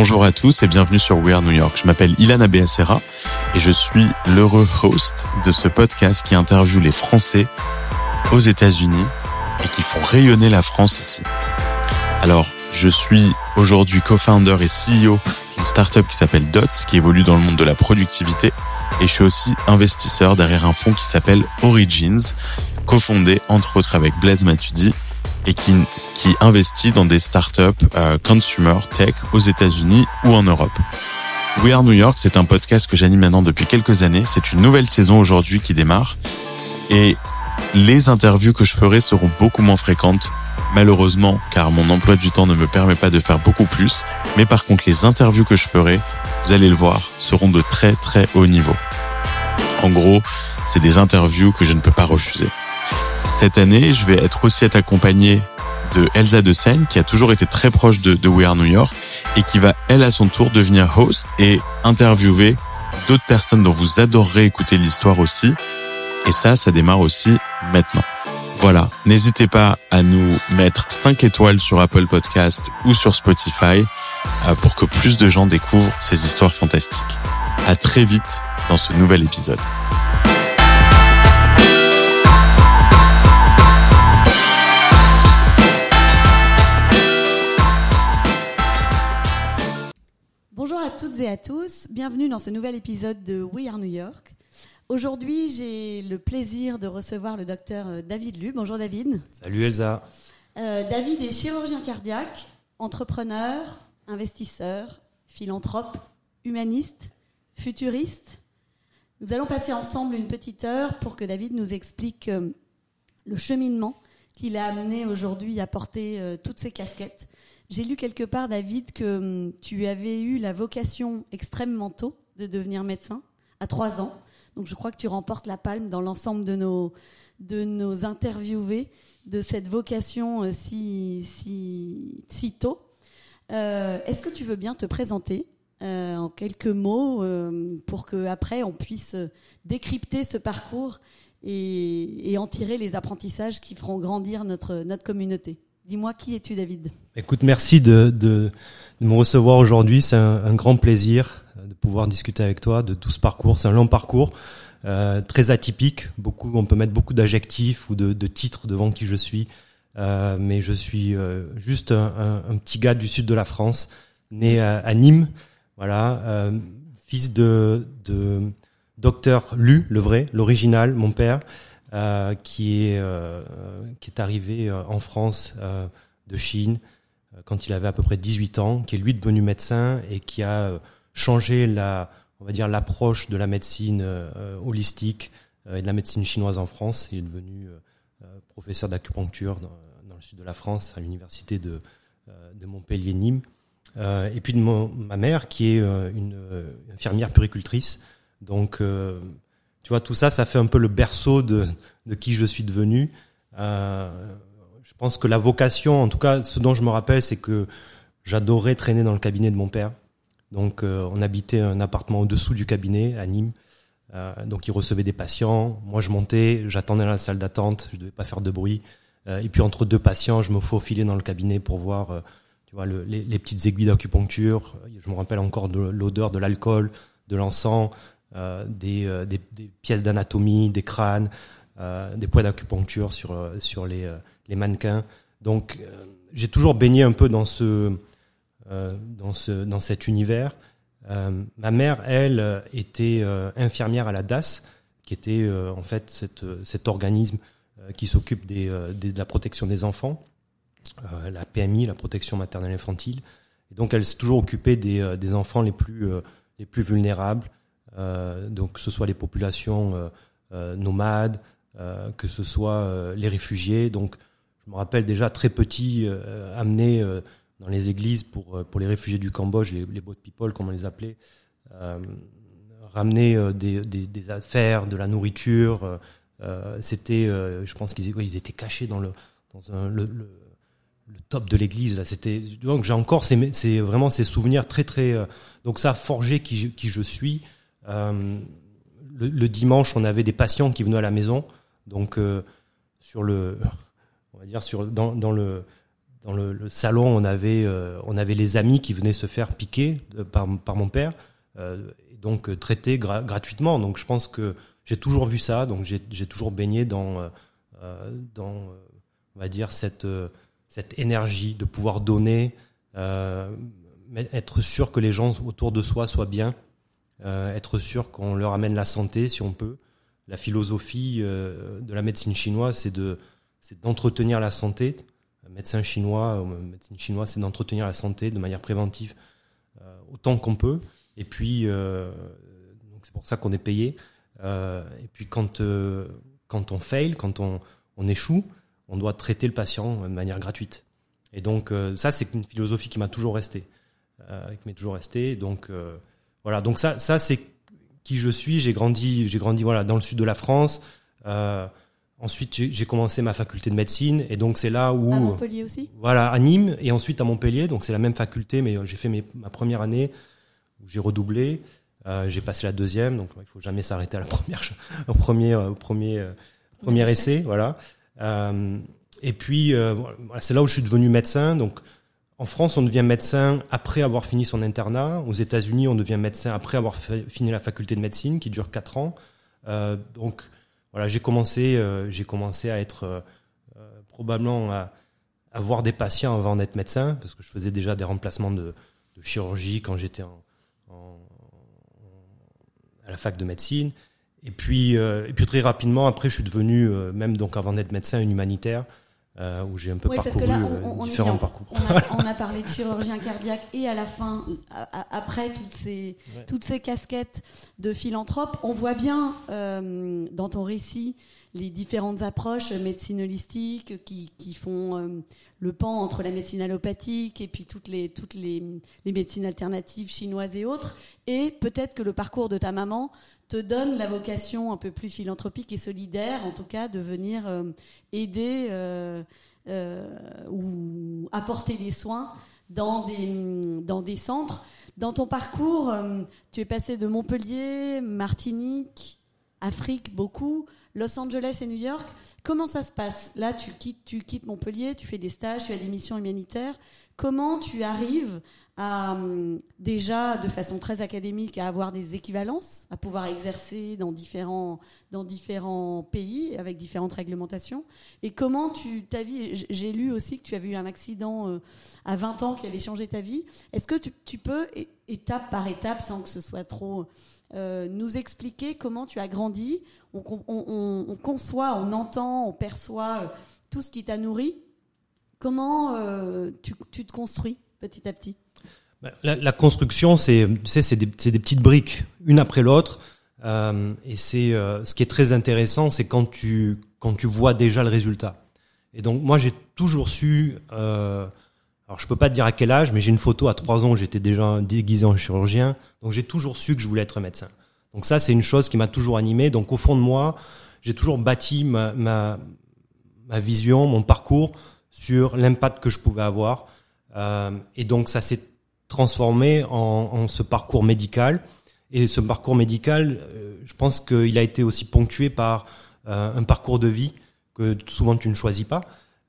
Bonjour à tous et bienvenue sur We Are New York. Je m'appelle Ilana Beacera et je suis l'heureux host de ce podcast qui interviewe les Français aux États-Unis et qui font rayonner la France ici. Alors, je suis aujourd'hui co-founder et CEO d'une startup qui s'appelle Dots, qui évolue dans le monde de la productivité. Et je suis aussi investisseur derrière un fonds qui s'appelle Origins, cofondé entre autres avec Blaise Matudi et qui, qui investit dans des startups euh, consumer tech aux États-Unis ou en Europe. We Are New York, c'est un podcast que j'anime maintenant depuis quelques années. C'est une nouvelle saison aujourd'hui qui démarre. Et les interviews que je ferai seront beaucoup moins fréquentes, malheureusement, car mon emploi du temps ne me permet pas de faire beaucoup plus. Mais par contre, les interviews que je ferai, vous allez le voir, seront de très très haut niveau. En gros, c'est des interviews que je ne peux pas refuser. Cette année, je vais être aussi être accompagné de Elsa de Seine, qui a toujours été très proche de, de We Are New York et qui va, elle, à son tour, devenir host et interviewer d'autres personnes dont vous adorerez écouter l'histoire aussi. Et ça, ça démarre aussi maintenant. Voilà, n'hésitez pas à nous mettre 5 étoiles sur Apple Podcast ou sur Spotify euh, pour que plus de gens découvrent ces histoires fantastiques. À très vite dans ce nouvel épisode. Toutes et à tous, bienvenue dans ce nouvel épisode de We Are New York. Aujourd'hui, j'ai le plaisir de recevoir le docteur euh, David Lu. Bonjour David. Salut Elsa. Euh, David est chirurgien cardiaque, entrepreneur, investisseur, philanthrope, humaniste, futuriste. Nous allons passer ensemble une petite heure pour que David nous explique euh, le cheminement qu'il a amené aujourd'hui à porter euh, toutes ces casquettes. J'ai lu quelque part, David, que hum, tu avais eu la vocation extrêmement tôt de devenir médecin, à trois ans. Donc je crois que tu remportes la palme dans l'ensemble de nos, de nos interviewés de cette vocation euh, si, si, tôt. Euh, Est-ce que tu veux bien te présenter euh, en quelques mots pour que après on puisse décrypter ce parcours et, en tirer les apprentissages qui feront grandir notre communauté? Dis-moi, qui es-tu, David? Écoute, merci de, de, me recevoir aujourd'hui. C'est un, grand plaisir de pouvoir discuter avec toi de tout ce parcours. C'est un long parcours, euh, très atypique. Beaucoup, on peut mettre beaucoup d'adjectifs ou de, titres devant qui je suis. Euh, mais je suis euh, juste un, petit gars du sud de la France, né à, à Nîmes. Voilà, euh, fils de, de docteur Lu, le vrai, l'original, mon père. Euh, qui est euh, qui est arrivé euh, en France euh, de Chine quand il avait à peu près 18 ans, qui est lui devenu médecin et qui a changé la on va dire l'approche de la médecine holistique et de la médecine chinoise en France. Il est devenu professeur d'acupuncture dans, le sud de la France à l'université de de Montpellier Nîmes. et puis de ma mère qui est une infirmière puricultrice. Donc tu vois, tout ça, ça fait un peu le berceau de, qui je suis devenu. Euh, je pense que la vocation, en tout cas, ce dont je me rappelle, c'est que j'adorais traîner dans le cabinet de mon père. Donc, euh, on habitait un appartement au-dessous du cabinet à Nîmes. Euh, donc, il recevait des patients. Moi, je montais, j'attendais dans la salle d'attente. Je devais pas faire de bruit. Et puis, entre deux patients, je me faufilais dans le cabinet pour voir, tu vois, le, les, les, petites aiguilles d'acupuncture. Je me rappelle encore de l'odeur de l'alcool, de l'encens. Euh, des, euh, des, pièces d'anatomie, des crânes, euh, des poids d'acupuncture sur, sur les, les mannequins. Donc j'ai toujours baigné un peu dans ce, dans ce, dans cet univers. ma mère, elle, était infirmière à la DAS, qui était en fait cette, cet organisme qui s'occupe des, de la protection des enfants, la PMI, la protection maternelle infantile. Et donc elle s'est toujours occupée des, des enfants les plus, les plus vulnérables, donc que ce soit les populations euh, euh, nomades, que ce soit les réfugiés. Donc je me rappelle déjà très petit amené dans les églises pour, pour les réfugiés du Cambodge, les, les boat people comme on les appelait, ramener des, des, affaires, de la nourriture. C'était, je pense qu'ils ils étaient cachés dans le dans le, le, top de l'église c'était donc j'ai encore c'est c'est vraiment ces souvenirs très très donc ça forgé qui qui je suis euh, le, le, dimanche, on avait des patients qui venaient à la maison, donc euh, sur le, on va dire sur dans, le dans le, salon, on avait, euh, on avait les amis qui venaient se faire piquer euh, par, par mon père, euh, et donc euh, traités gra- gratuitement. Donc je pense que j'ai toujours vu ça, donc j'ai toujours baigné dans, euh, euh, dans euh, on va dire, cette, euh, cette énergie de pouvoir donner, euh, être sûr que les gens autour de soi soient bien, euh, être sûr qu'on leur amène la santé si on peut. La philosophie euh, de la médecine chinoise, c'est de c'est d'entretenir la santé. Médecin chinois, euh, médecine chinoise, c'est d'entretenir la santé de manière préventive autant qu'on peut. Et puis, c'est pour ça qu'on est payé. Et puis quand quand on fail, quand on, on échoue, on doit traiter le patient de manière gratuite. Et donc ça, c'est une philosophie qui m'a toujours resté, qui m'est toujours resté. Donc voilà, donc ça, ça c'est qui je suis. J'ai grandi, j'ai grandi voilà dans le sud de la France. Euh, ensuite, j'ai commencé ma faculté de médecine, et donc c'est là où À Montpellier aussi? Voilà, à Nîmes et ensuite à Montpellier. Donc c'est la même faculté, mais euh, j'ai fait mes- ma première année où j'ai redoublé. Euh, j'ai passé la deuxième, donc il faut jamais s'arrêter à la première, au premier, au premier, premier essai, voilà. Euh, et puis c'est là où je suis devenu médecin. Donc en France, on devient médecin après avoir fini son internat. Aux États-Unis, on devient médecin après avoir fini la faculté de médecine, qui dure quatre ans. Euh, donc voilà, j'ai commencé, euh, j'ai commencé à être euh, probablement à, à voir des patients avant d'être médecin, parce que je faisais déjà des remplacements de, chirurgie quand j'étais à la fac de médecine. Et puis, et puis très rapidement, après, je suis devenu, même donc avant d'être médecin, un humanitaire, euh, où j'ai un peu Oui, parce parcouru que là, euh, on, différents parcours. On a, on a parlé de chirurgien cardiaque et à la fin, a- a- après toutes ces, Ouais. toutes ces casquettes de philanthrope, on voit bien euh, dans ton récit les différentes approches médecine holistique qui, qui font euh, le pan entre la médecine allopathique et puis toutes les, toutes les, les médecines alternatives chinoises et autres. Et peut-être que le parcours de ta maman te donne la vocation un peu plus philanthropique et solidaire, en tout cas, de venir euh, aider euh, ou apporter des soins dans des, dans des centres. Dans ton parcours, tu es passé de Montpellier, Martinique, Afrique beaucoup, Los Angeles et New York. Comment ça se passe? Là, tu quittes, tu quittes Montpellier, tu fais des stages, tu as des missions humanitaires. Comment tu arrives à, hum, déjà, de façon très académique, à avoir des équivalences, à pouvoir exercer dans différents, dans différents pays avec différentes réglementations? Et comment tu, ta vie, j'ai lu aussi que tu avais eu un accident euh, à 20 ans qui avait changé ta vie. Est-ce que tu, peux, étape par étape, sans que ce soit trop, euh, nous expliquer comment tu as grandi on, con- on- on- on conçoit, on entend, on perçoit euh, tout ce qui t'a nourri. Comment euh, tu, te construis petit à petit? Ben, La, construction, c'est des, des petites briques, une après l'autre. Et c'est ce qui est très intéressant, c'est quand tu quand tu vois déjà le résultat. Et donc moi, j'ai toujours su. Alors je peux pas te dire à quel âge, mais j'ai une photo à trois ans où j'étais déjà déguisé en chirurgien. Donc j'ai toujours su que je voulais être médecin. Donc ça, c'est une chose qui m'a toujours animé. Donc au fond de moi, j'ai toujours bâti ma, ma vision, mon parcours sur l'impact que je pouvais avoir. Euh, et donc ça s'est transformé en, ce parcours médical. Et ce parcours médical, euh, je pense qu'il a été aussi ponctué par euh, un parcours de vie que souvent tu ne choisis pas,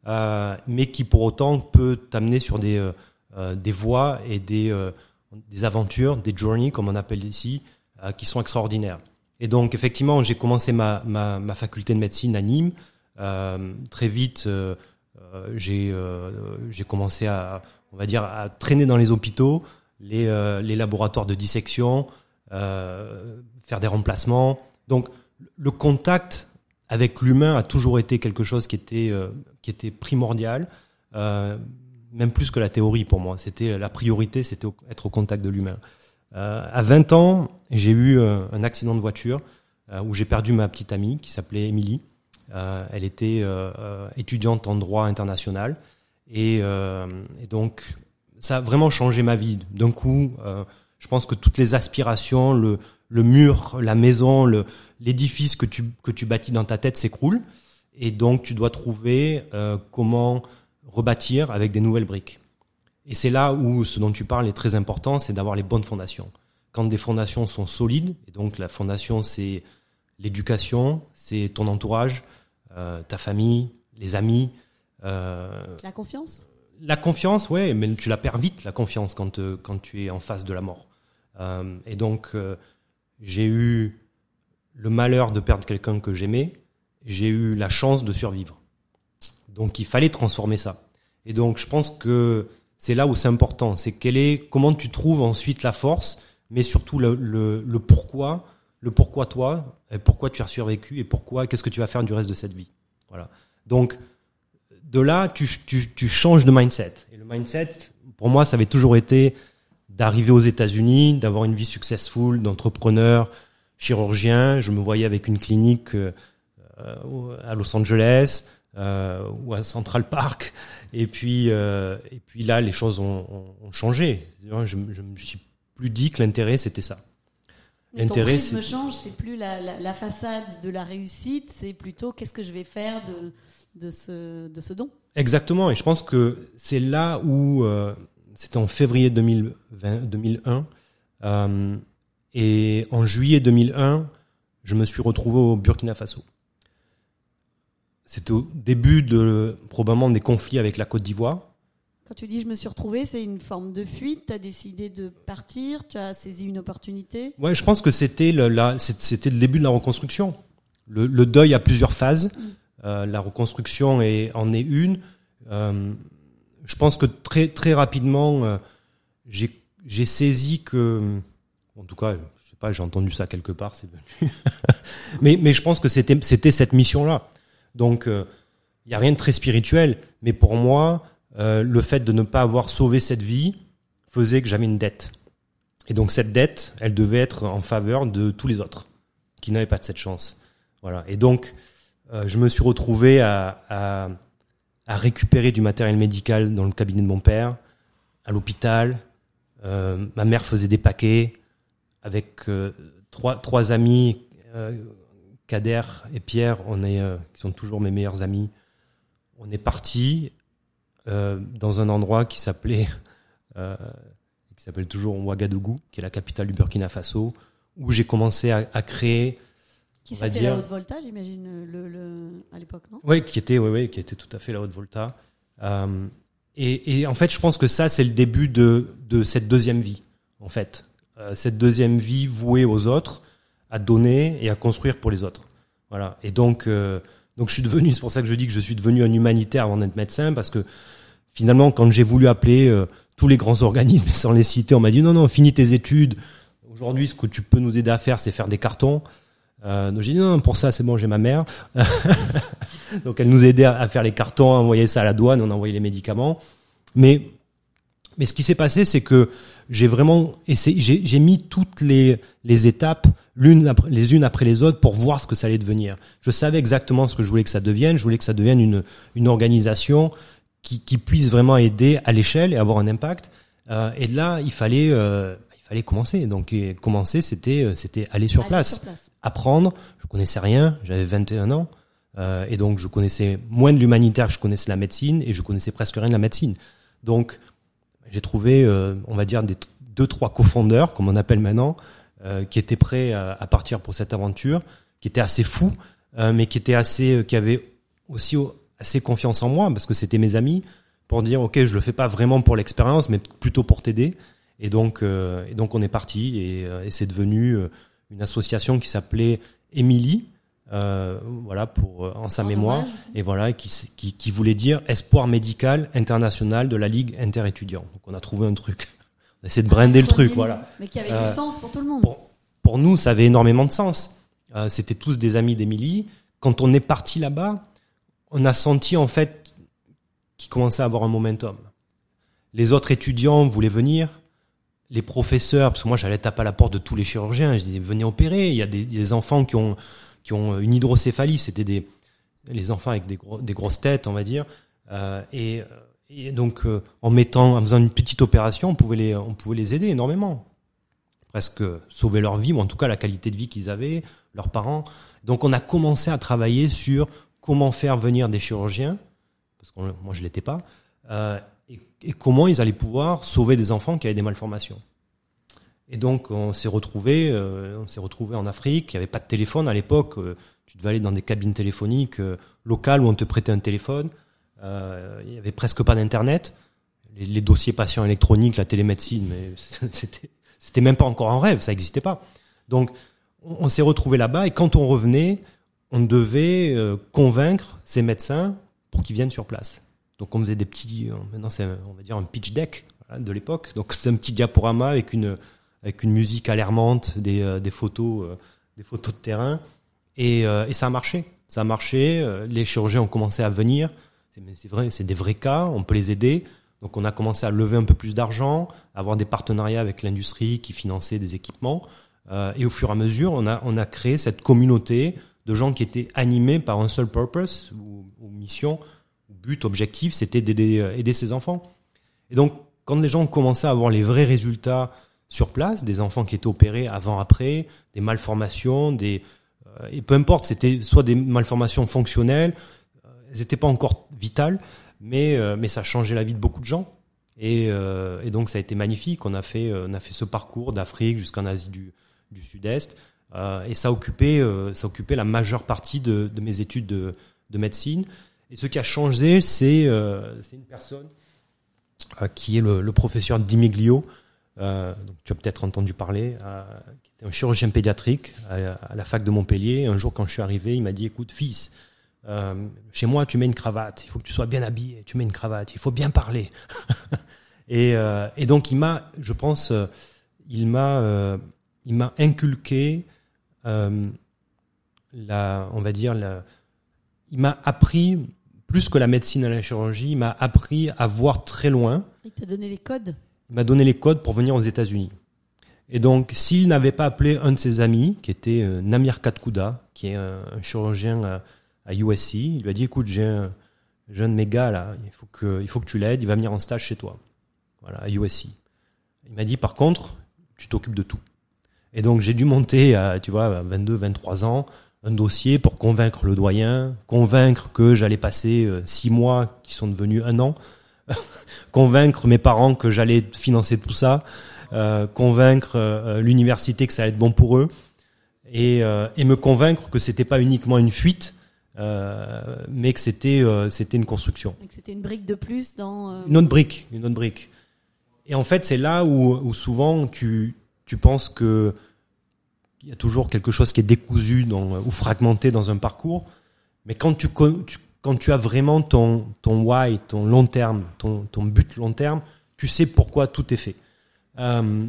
mais qui pour autant peut t'amener sur des, euh, euh, des voies et des, euh, des aventures, des journeys comme on appelle ici, euh, qui sont extraordinaires. Et donc effectivement, j'ai commencé ma, ma, ma faculté de médecine à Nîmes. Euh, très vite, euh, euh, j'ai euh, commencé à, on va dire, à traîner dans les hôpitaux, les, euh, les laboratoires de dissection, euh, faire des remplacements. Donc, le contact avec l'humain a toujours été quelque chose qui était, euh, qui était primordial, euh, même plus que la théorie pour moi. C'était la priorité, c'était être au contact de l'humain. Euh, à 20 ans, j'ai eu un accident de voiture où j'ai perdu ma petite amie qui s'appelait Émilie. Elle était étudiante en droit international et, donc ça a vraiment changé ma vie. D'un coup, je pense que toutes les aspirations, le, le mur, la maison, le, l'édifice que tu, que tu bâtis dans ta tête s'écroule. Et donc, tu dois trouver euh, comment rebâtir avec des nouvelles briques. Et c'est là où ce dont tu parles est très important, c'est d'avoir les bonnes fondations. Quand des fondations sont solides, et donc la fondation, c'est l'éducation, c'est ton entourage, euh, ta famille, les amis, euh, La confiance? La confiance, ouais, mais tu la perds vite, la confiance, quand, quand tu es en face de la mort. Et donc, j'ai eu le malheur de perdre quelqu'un que j'aimais, j'ai eu la chance de survivre. Donc, il fallait transformer ça. Et donc, je pense que c'est là où c'est important. C'est quel est, comment tu trouves ensuite la force, mais surtout le, pourquoi, le pourquoi toi, et pourquoi tu as survécu, et pourquoi, qu'est-ce que tu vas faire du reste de cette vie. Voilà. Donc, de là, tu, tu, tu changes de mindset. Et le mindset, pour moi, ça avait toujours été d'arriver aux États-Unis, d'avoir une vie successful, d'entrepreneur, chirurgien. Je me voyais avec une clinique euh, à Los Angeles euh, ou à Central Park. Et puis, euh, et puis là, les choses ont, ont, ont changé. Je, je me suis plus dit que l'intérêt, c'était ça. Ton prisme change, c'est plus la, la, la, façade de la réussite, c'est plutôt qu'est-ce que je vais faire de, de, ce, de ce don. Exactement, et je pense que c'est là où, euh, c'était en février 2020, 2001, euh, et en juillet 2001, je me suis retrouvé au Burkina Faso. C'était au début de probablement des conflits avec la Côte d'Ivoire. Quand tu dis je me suis retrouvé, c'est une forme de fuite. Tu as décidé de partir, tu as saisi une opportunité. Ouais, je pense que c'était le, c'était le début de la reconstruction. Le, le deuil a plusieurs phases. Mm. Euh, la reconstruction est, en est une. Euh, je pense que très très rapidement, euh, j'ai saisi que, en tout cas, je sais pas, j'ai entendu ça quelque part, c'est venu. mais je pense que c'était cette mission-là. Donc il euh, y a rien de très spirituel, mais pour moi euh, le fait de ne pas avoir sauvé cette vie faisait que j'avais une dette. Et donc cette dette, elle devait être en faveur de tous les autres qui n'avaient pas de cette chance. Voilà. Et donc euh, je me suis retrouvé à, récupérer du matériel médical dans le cabinet de mon père, à l'hôpital. Euh, ma mère faisait des paquets avec euh, trois, trois amis, Kader et Pierre, on est, qui sont toujours mes meilleurs amis. On est partis euh, dans un endroit qui s'appelait, euh, qui s'appelle toujours Ouagadougou, qui est la capitale du Burkina Faso, où j'ai commencé à, à, créer. Qui s'appelait la haute volta, j'imagine, le, le, à l'époque, non? Oui, qui était, oui, oui, qui était tout à fait la haute volta. Euh, et, et, en fait, je pense que ça, c'est le début de, de cette deuxième vie, en fait. Euh, cette deuxième vie vouée aux autres, à donner et à construire pour les autres. Voilà. Et donc, euh, donc je suis devenu, c'est pour ça que je dis que je suis devenu un humanitaire avant d'être médecin, parce que finalement, quand j'ai voulu appeler euh, tous les grands organismes sans les citer, on m'a dit non, non, finis tes études. Aujourd'hui, ce que tu peux nous aider à faire, c'est faire des cartons. Donc j'ai dit non, pour ça, c'est bon, j'ai ma mère. donc elle nous aidait à, faire les cartons, à envoyer ça à la douane, on a envoyé les médicaments. Mais mais ce qui s'est passé, c'est que j'ai vraiment essayé, j'ai mis toutes les, les étapes l'une les unes après les autres pour voir ce que ça allait devenir. Je savais exactement ce que je voulais que ça devienne. Je voulais que ça devienne une, une organisation qui, qui puisse vraiment aider à l'échelle et avoir un impact. Euh, et là, il fallait, euh, il fallait commencer. Donc commencer, c'était, euh, c'était aller sur, aller place, sur place, apprendre. Je connaissais rien. J'avais 21 ans. Euh, et donc je connaissais moins de l'humanitaire, je connaissais la médecine et je connaissais presque rien de la médecine. Donc j'ai trouvé, euh, on va dire, des deux, trois cofondeurs, comme on appelle maintenant, euh, qui étaient prêts à, partir pour cette aventure, qui étaient assez fous, euh, mais qui étaient assez, qui avaient aussi assez confiance en moi, parce que c'était mes amis, pour dire, OK, je le fais pas vraiment pour l'expérience, mais plutôt pour t'aider. Et donc, et donc on est parti, et, et c'est devenu une association qui s'appelait Émilie, euh, voilà pour euh, en sa oh, mémoire. dommage. et voilà qui, qui, qui, voulait dire espoir médical international de la ligue interétudiant donc on a trouvé un truc. On a essayé de brander le truc voilà. Mais qui avait euh, du sens pour tout le monde. pour, pour nous ça avait énormément de sens. Euh, c'était tous des amis d'Émilie. Quand on est parti là-bas on a senti en fait qu'il commençait à avoir un momentum. Les autres étudiants voulaient venir. Les professeurs parce que moi j'allais taper à la porte de tous les chirurgiens. Je disais venez opérer. Il y a des, des enfants qui ont qui ont une hydrocéphalie, c'était des les enfants avec des, gros, des grosses têtes, on va dire, euh, et, et, donc euh, en mettant, en faisant une petite opération, on pouvait les, on pouvait les aider énormément, presque sauver leur vie ou en tout cas la qualité de vie qu'ils avaient, leurs parents. Donc on a commencé à travailler sur comment faire venir des chirurgiens, parce que moi je l'étais pas, euh, et comment ils allaient pouvoir sauver des enfants qui avaient des malformations. Et donc on s'est retrouvé, euh, on s'est retrouvé en Afrique. Il n'y avait pas de téléphone à l'époque. Euh, tu devais aller dans des cabines téléphoniques euh, locales où on te prêtait un téléphone. Il y avait presque pas d'internet. les, dossiers patients électroniques, la télémédecine, mais c'était c'était même pas encore un rêve, ça n'existait pas. Donc on, s'est retrouvé là-bas et quand on revenait, on devait convaincre ces médecins pour qu'ils viennent sur place. Donc on faisait des petits, maintenant c'est on va dire un pitch deck de l'époque. Donc c'est un petit diaporama avec une avec une musique alarmante, des, euh, des photos, euh, des photos de terrain, et, euh, et ça a marché. Ça a marché. les chirurgiens ont commencé à venir. C'est vrai, c'est des vrais cas. On peut les aider. Donc on a commencé à lever un peu plus d'argent, avoir des partenariats avec l'industrie qui finançait des équipements. Et au fur et à mesure, on a, on a créé cette communauté de gens qui étaient animés par un seul purpose ou, mission, ou but, objectif, c'était d'aider aider ces enfants. Et donc, quand les gens ont commencé à avoir les vrais résultats sur place, des enfants qui étaient opérés avant, après, des malformations, des euh, et peu importe, c'était soit des malformations fonctionnelles, euh, elles n'étaient pas encore vitales, mais euh, mais ça changeait la vie de beaucoup de gens. Et, euh, donc ça a été magnifique. On a fait on a fait ce parcours d'Afrique jusqu'en Asie du, Sud-Est, et ça occupait ça occupait la majeure partie de, mes études de, de médecine. Et ce qui a changé, c'est une personne qui est le professeur Dimiglio. Euh, donc tu as peut-être entendu parler, euh, qui était un chirurgien pédiatrique à, la fac de Montpellier. Un jour, quand je suis arrivé, il m'a dit "Écoute, fils, euh, chez moi, tu mets une cravate. Il faut que tu sois bien habillé. Tu mets une cravate. Il faut bien parler." et, donc, il m'a, je pense, il m'a, il m'a inculqué la, on va dire il m'a appris plus que la médecine et la chirurgie, il m'a appris à voir très loin. Il t'a donné les codes? M'a donné les codes pour venir aux États-Unis. Et donc, s'il n'avait pas appelé un de ses amis, qui était euh, Namir Katkouda, qui est un, chirurgien à, à USC, il lui a dit "Écoute, j'ai un, un de là, il faut que, il faut que tu l'aides, il va venir en stage chez toi, voilà, à USC." Il m'a dit "Par contre, tu t'occupes de tout." Et donc, j'ai dû monter à, tu vois, à 22, 23 ans, un dossier pour convaincre le doyen, convaincre que j'allais passer euh, six mois qui sont devenus un an, convaincre mes parents que j'allais financer tout ça, euh, convaincre euh, l'université que ça allait être bon pour eux, et, euh, et me convaincre que c'était pas uniquement une fuite, mais que c'était c'était une construction. C'était une brique de plus dans. Une autre brique, une autre brique. Et en fait, c'est là où, où souvent tu, tu penses que il y a toujours quelque chose qui est décousu dans, ou fragmenté dans un parcours. Mais quand tu, tu- quand tu as vraiment ton, ton why, ton long terme, ton, ton but long terme, tu sais pourquoi tout est fait. Euh,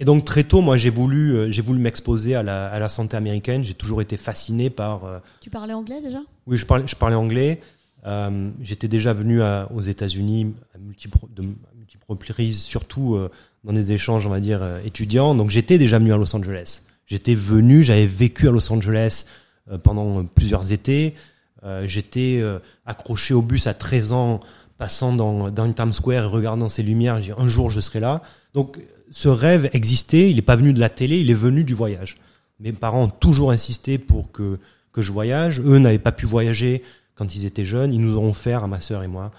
et donc très tôt, moi, j'ai voulu, euh, j'ai voulu m'exposer à la, à la santé américaine. J'ai toujours été fasciné par, euh, Tu parlais anglais déjà? Oui, je parlais, je parlais anglais. Euh, J'étais déjà venu à- aux États-Unis à multiples, de, à multiples reprises, surtout dans des échanges, on va dire, étudiants. Donc j'étais déjà venu à Los Angeles. J'étais venu, j'avais vécu à Los Angeles pendant plusieurs étés. Euh, J'étais euh, accroché au bus à 13 ans, passant dans, dans Times Square et regardant ces lumières. Dit, un jour, je serai là. Donc ce rêve existait. Il n'est pas venu de la télé, il est venu du voyage. Mes parents ont toujours insisté pour que que je voyage. Eux n'avaient pas pu voyager quand ils étaient jeunes. Ils nous ont offert, à ma sœur et moi,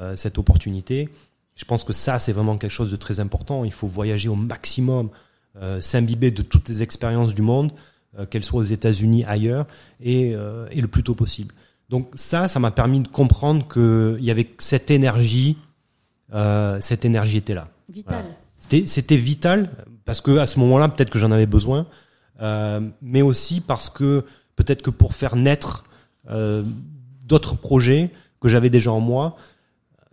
euh, cette opportunité. Je pense que ça, c'est vraiment quelque chose de très important. Il faut voyager au maximum, s'imbiber de toutes les expériences du monde, qu'elles soient aux États-Unis, ailleurs, et le plus tôt possible. Donc ça, ça m'a permis de comprendre qu'il y avait cette énergie, euh, cette énergie était là. Vital. C'était, c'était vital parce que à ce moment-là, peut-être que j'en avais besoin, euh, mais aussi parce que peut-être que pour faire naître euh, d'autres projets que j'avais déjà en moi,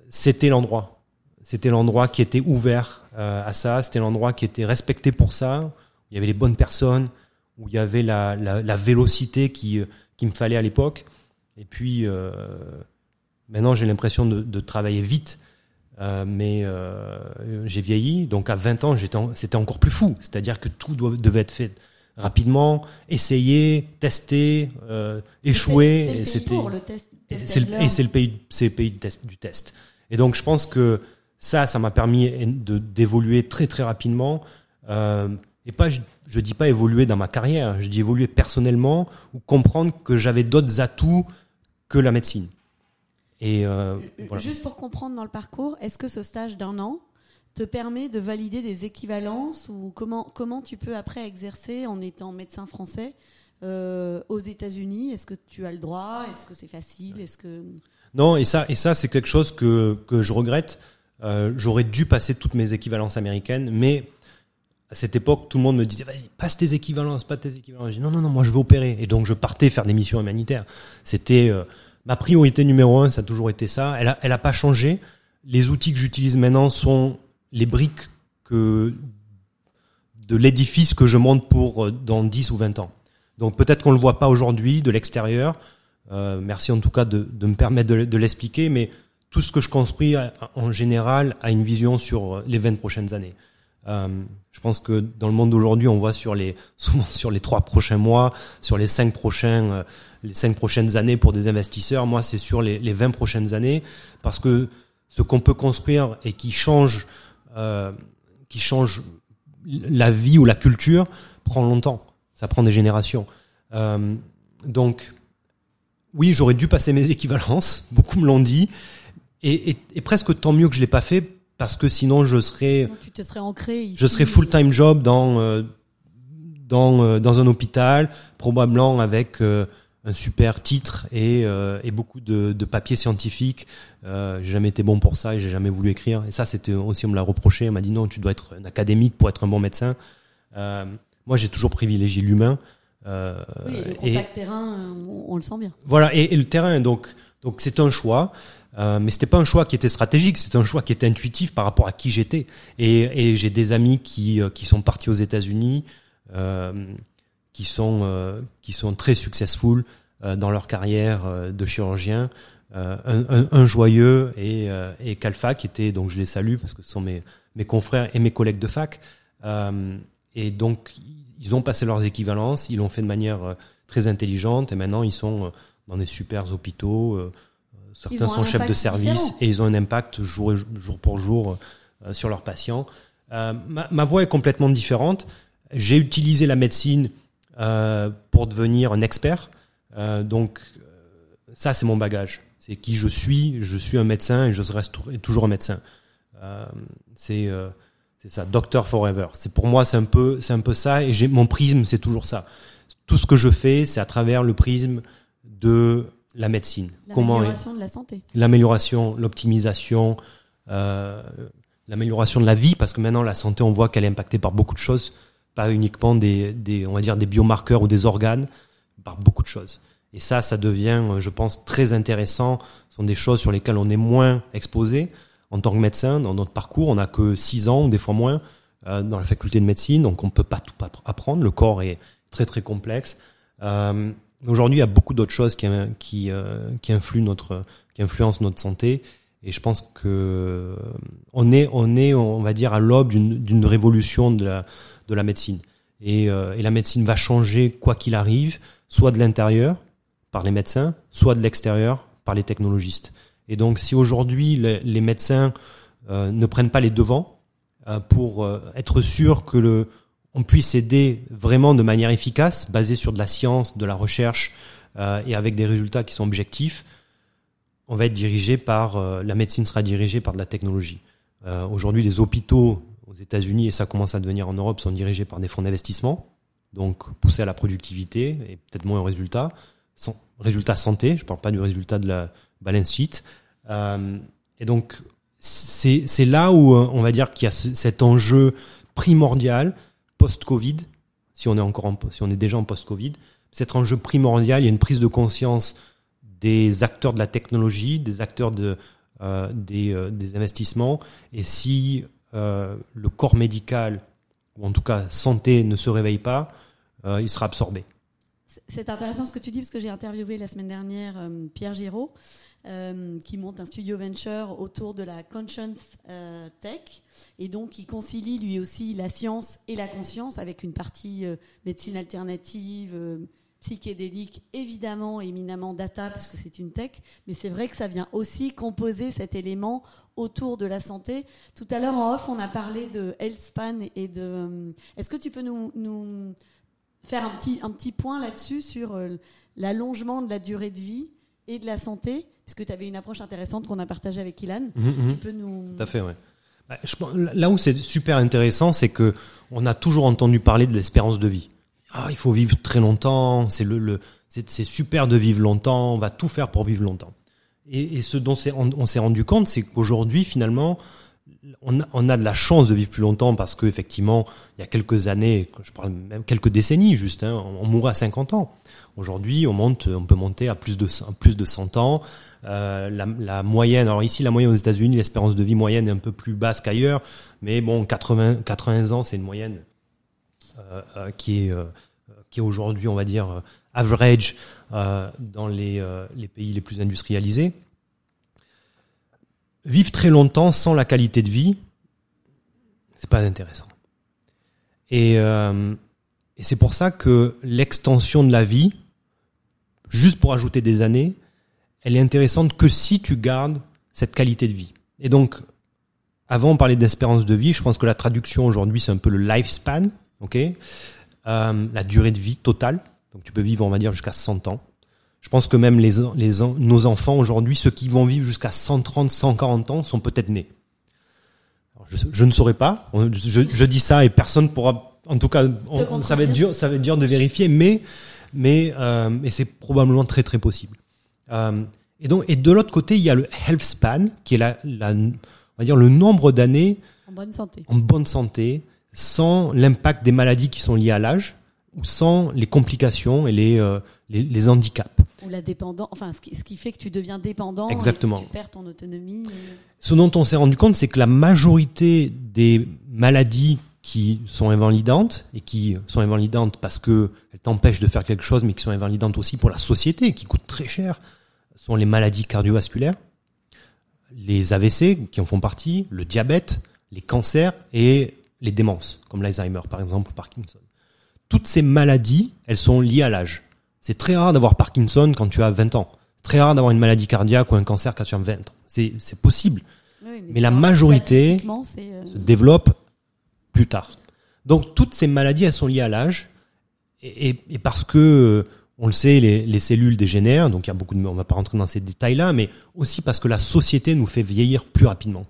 c'était l'endroit. C'était l'endroit qui était ouvert à ça. C'était l'endroit qui était respecté pour ça. Où il y avait les bonnes personnes, où il y avait la, la, la vélocité qui, qui me fallait à l'époque. Et puis euh, maintenant, j'ai l'impression de, de travailler vite. Euh, mais euh, j'ai vieilli, donc à 20 ans, en- c'était encore plus fou. C'est-à-dire que tout doit- devait être fait rapidement, essayer, tester, échouer. Et C'est le pays c'était le test. et c'est pays, c'est le pays du test, du test. Et donc je pense que ça, ça m'a permis de d'évoluer très très rapidement. Euh, et pas, je, je dis pas évoluer dans ma carrière, je dis évoluer personnellement ou comprendre que j'avais d'autres atouts que la médecine. Et euh, voilà. Juste pour comprendre dans le parcours, est-ce que ce stage d'un an te permet de valider des équivalences ou comment, comment tu peux après exercer en étant médecin français euh, aux États-Unis? Est-ce que tu as le droit? Est-ce que c'est facile? Est-ce que Non, et ça, et ça, c'est quelque chose que que je regrette. Euh, J'aurais dû passer toutes mes équivalences américaines, mais à cette époque, tout le monde me disait, vas-y, passe tes équivalences, pas tes équivalences. Je dis, non, non, non, moi je veux opérer. Et donc je partais faire des missions humanitaires. C'était euh, ma priorité numéro un, ça a toujours été ça. Elle a, elle a pas changé. Les outils que j'utilise maintenant sont les briques que de l'édifice que je monte pour euh, dans 10 ou 20 ans. Donc peut-être qu'on le voit pas aujourd'hui de l'extérieur. Euh, merci en tout cas de, me permettre de l'expliquer, mais tout ce que je construis en général a une vision sur les 20 prochaines années. Euh, je pense que dans le monde d'aujourd'hui, on voit sur les souvent sur les trois prochains mois, sur les cinq prochains euh, les cinq prochaines années pour des investisseurs. Moi, c'est sur les, les 20 prochaines années parce que ce qu'on peut construire et qui change euh, qui change la vie ou la culture prend longtemps. Ça prend des générations. Donc, oui, j'aurais dû passer mes équivalences. Beaucoup me l'ont dit. Et, et, et, presque tant mieux que je l'ai pas fait parce que sinon je serais, tu te serais ancré ici. je serais full time job dans euh, dans euh, dans un hôpital, probablement avec euh, un super titre et, euh, et beaucoup de, de papiers scientifiques. Euh, j'ai jamais été bon pour ça et j'ai jamais voulu écrire. Et ça, c'était aussi on me l'a reproché. On m'a dit non, tu dois être un académique pour être un bon médecin. Euh, moi, j'ai toujours privilégié l'humain. Euh, oui, et le contact terrain, on, on, le sent bien. Voilà, et, et le terrain, donc donc c'est un choix. Euh, mais c'était pas un choix qui était stratégique, c'était un choix qui était intuitif par rapport à qui j'étais. Et, j'ai des amis qui, euh, qui sont partis aux États-Unis, euh, qui sont euh, qui sont très successful dans leur carrière de chirurgien. Un, joyeux et, et Calfa qui était donc je les salue parce que ce sont mes mes confrères et mes collègues de fac. et donc ils ont passé leurs équivalences, ils l'ont fait de manière très intelligente et maintenant ils sont dans des super hôpitaux certains sont chefs de service différent. et ils ont un impact jour, jour pour jour euh, sur leurs patients. Euh, ma, ma, voix est complètement différente. J'ai utilisé la médecine euh, pour devenir un expert. Donc ça, c'est mon bagage. C'est qui je suis. Je suis un médecin et je reste toujours un médecin. C'est ça, doctor forever. C'est pour moi, c'est un peu, c'est un peu ça. Et j'ai mon prisme, c'est toujours ça. Tout ce que je fais, c'est à travers le prisme de la médecine. L'amélioration de la santé. L'amélioration, l'optimisation, euh, l'amélioration de la vie, parce que maintenant la santé, on voit qu'elle est impactée par beaucoup de choses, pas uniquement des, des, on va dire des biomarqueurs ou des organes, par beaucoup de choses. Et ça, ça devient, je pense, très intéressant. Ce sont des choses sur lesquelles on est moins exposé en tant que médecin. Dans notre parcours, on n'a que six ans, des fois moins, euh, dans la faculté de médecine, donc on peut pas tout apprendre. Le corps est très très complexe. Euh, Aujourd'hui, il y a beaucoup d'autres choses qui, qui, euh, qui, influent notre, qui influencent notre santé. Et je pense que on est, on est, on va dire, à l'aube d'une révolution de la, de la médecine. Et, euh, et la médecine va changer quoi qu'il arrive, soit de l'intérieur par les médecins, soit de l'extérieur par les technologistes. Et donc, si aujourd'hui les, les, médecins euh, ne prennent pas les devants euh, pour euh, être sûr que le on puisse aider vraiment de manière efficace, basée sur de la science, de la recherche euh, et avec des résultats qui sont objectifs, on va être dirigé par euh, la médecine sera dirigée par de la technologie. Euh, Aujourd'hui, les hôpitaux aux États-Unis et ça commence à devenir en Europe sont dirigés par des fonds d'investissement, donc poussés à la productivité et peut-être moins au résultat, sans, résultat santé. Je parle pas du résultat de la balance sheet. Et donc c'est là où on va dire qu'il y a ce, cet enjeu primordial post-Covid, si on est encore en, si on est déjà en post-Covid, c'est un enjeu primordial. Il y a une prise de conscience des acteurs de la technologie, des acteurs euh, des, euh, des, investissements. Et si euh, le corps médical, ou en tout cas santé, ne se réveille pas, il sera absorbé. C'est intéressant ce que tu dis parce que j'ai interviewé la semaine dernière Pierre Giraud euh, qui monte un studio venture autour de la conscience euh, tech et donc il concilie lui aussi la science et la conscience avec une partie euh, médecine alternative, psychédélique, évidemment éminemment data puisque c'est une tech, mais c'est vrai que ça vient aussi composer cet élément autour de la santé. Tout à l'heure en off, on a parlé de healthspan et de. Est-ce que tu peux nous, nous faire un petit, un petit point là-dessus sur l'allongement de la durée de vie et de la santé, puisque tu avais une approche intéressante qu'on a partagée avec Ilan. Mmh, mmh. Tu peux nous... Tout à fait, ouais. Bah, je, là où c'est super intéressant, c'est que on a toujours entendu parler de l'espérance de vie. Ah, il faut vivre très longtemps, c'est le, le c'est super de vivre longtemps, on va tout faire pour vivre longtemps. Et, et ce dont on, on s'est rendu compte, c'est qu'aujourd'hui, finalement, on, a, on a de la chance de vivre plus longtemps parce que effectivement, il y a quelques années, je parle même quelques décennies juste, hein, on, on mourait à 50 ans. Aujourd'hui, on monte, on peut monter à plus de plus de 100 ans. Euh, la, moyenne, alors ici la moyenne aux États-Unis, l'espérance de vie moyenne est un peu plus basse qu'ailleurs, mais bon, 80 80 ans, c'est une moyenne euh, euh, qui est qui est aujourd'hui, on va dire, average dans les les pays les plus industrialisés. Vivre très longtemps sans la qualité de vie, c'est pas intéressant. Et, et c'est pour ça que l'extension de la vie, juste pour ajouter des années, elle est intéressante que si tu gardes cette qualité de vie. Et donc, avant on parlait d'espérance de vie, je pense que la traduction aujourd'hui c'est un peu le lifespan, ok, euh, la durée de vie totale. Donc tu peux vivre, on va dire, jusqu'à 100 ans. Je pense que même les, les nos enfants aujourd'hui, ceux qui vont vivre jusqu'à 130, 140 ans, sont peut-être nés. je, je, ne saurais pas. Je, je, dis ça et personne pourra. En tout cas, on, ça va être dur, ça va être dur de vérifier, mais mais euh, c'est probablement très très possible. Euh, et donc, et de l'autre côté, il y a le health span, qui est la, la on va dire le nombre d'années en bonne santé, en bonne santé, sans l'impact des maladies qui sont liées à l'âge ou sans les complications et les, euh, les, les, handicaps. Ou la dépendance, enfin, ce qui, ce qui, fait que tu deviens dépendant, Exactement. Et que tu perds ton autonomie. Et... Ce dont on s'est rendu compte, c'est que la majorité des maladies qui sont invalidantes et qui sont invalidantes parce que elles t'empêchent de faire quelque chose, mais qui sont invalidantes aussi pour la société, qui coûtent très cher, sont les maladies cardiovasculaires, les AVC qui en font partie, le diabète, les cancers et les démences, comme l'Alzheimer par exemple, ou Parkinson. Toutes ces maladies, elles sont liées à l'âge. C'est très rare d'avoir Parkinson quand tu as 20 ans. Très rare d'avoir une maladie cardiaque ou un cancer quand tu as 20 ans. C'est, possible. Oui, mais, mais la majorité euh... se développe plus tard. Donc toutes ces maladies, elles sont liées à l'âge. Et, et, et, parce que, on le sait, les, les, cellules dégénèrent, donc il y a beaucoup de... On va pas rentrer dans ces détails-là, mais aussi parce que la société nous fait vieillir plus rapidement.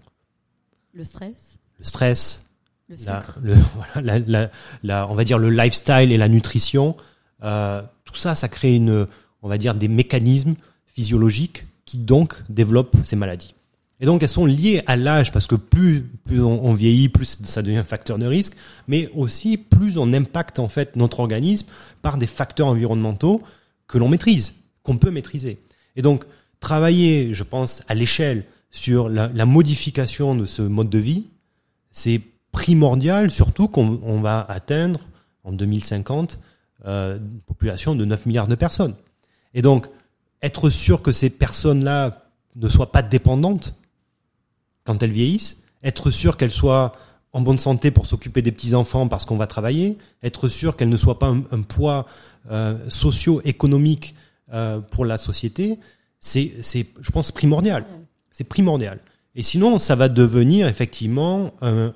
Le stress Le stress, le, la, le voilà, la, la, la, on va dire le lifestyle et la nutrition, euh, tout ça, ça crée une, on va dire des mécanismes physiologiques qui donc développent ces maladies. Et donc elles sont liées à l'âge parce que plus plus on, vieillit, plus ça devient facteur de risque, mais aussi plus on impacte en fait notre organisme par des facteurs environnementaux que l'on maîtrise, qu'on peut maîtriser. Et donc travailler, je pense, à l'échelle sur la, modification de ce mode de vie, c'est primordial, surtout qu'on on va atteindre en 2050 euh, une population de 9 milliards de personnes. Et donc être sûr que ces personnes-là ne soient pas dépendantes quand elles vieillissent, être sûr qu'elles soient en bonne santé pour s'occuper des petits enfants parce qu'on va travailler, être sûr qu'elles ne soient pas un, poids euh, socio-économique euh, pour la société, c'est, je pense, primordial. C'est primordial. Et sinon, ça va devenir effectivement un,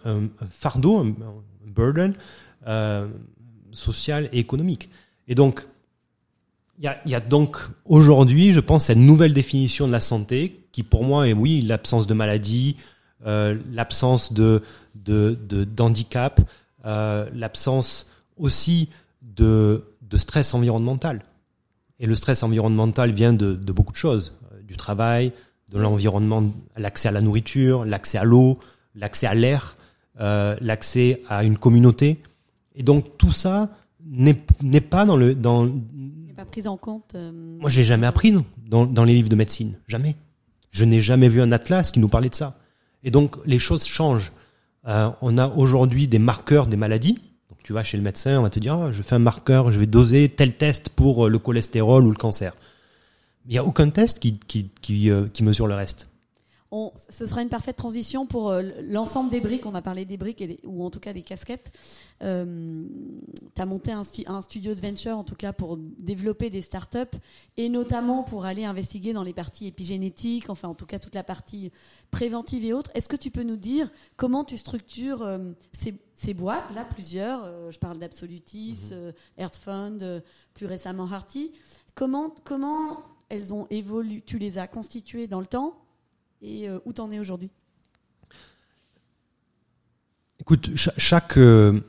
fardeau, un, burden euh, social et économique. Et donc, il y a, donc aujourd'hui, je pense, cette nouvelle définition de la santé qui pour moi est oui l'absence de maladie, euh, l'absence de, de, de d'handicap, euh, l'absence aussi de, de stress environnemental. Et le stress environnemental vient de, de beaucoup de choses, du travail, de l'environnement, l'accès à la nourriture, l'accès à l'eau, l'accès à l'air, euh, l'accès à une communauté. Et donc tout ça n'est, n'est pas dans le dans pas pris en compte. Euh... Moi, j'ai jamais appris non, dans, dans les livres de médecine, jamais. Je n'ai jamais vu un atlas qui nous parlait de ça. Et donc les choses changent. Euh, on a aujourd'hui des marqueurs des maladies. Donc tu vas chez le médecin, on va te dire oh, je fais un marqueur, je vais doser tel test pour le cholestérol ou le cancer. Il n'y a aucun test qui, qui, qui, euh, qui mesure le reste. On, ce sera une parfaite transition pour euh, l'ensemble des briques. On a parlé des briques, et ou en tout cas des casquettes. Euh, tu as monté un, stu un, studio de venture, en tout cas pour développer des startups, et notamment pour aller investiguer dans les parties épigénétiques, enfin en tout cas toute la partie préventive et autres. Est-ce que tu peux nous dire comment tu structures euh, ces, ces, boîtes, là plusieurs, euh, je parle d'Absolutis, mm -hmm. Earth Fund, plus récemment Harty. Comment, comment elles ont évolué, tu les as constituées dans le temps et euh, où t'en es aujourd'hui? Écoute, chaque, euh,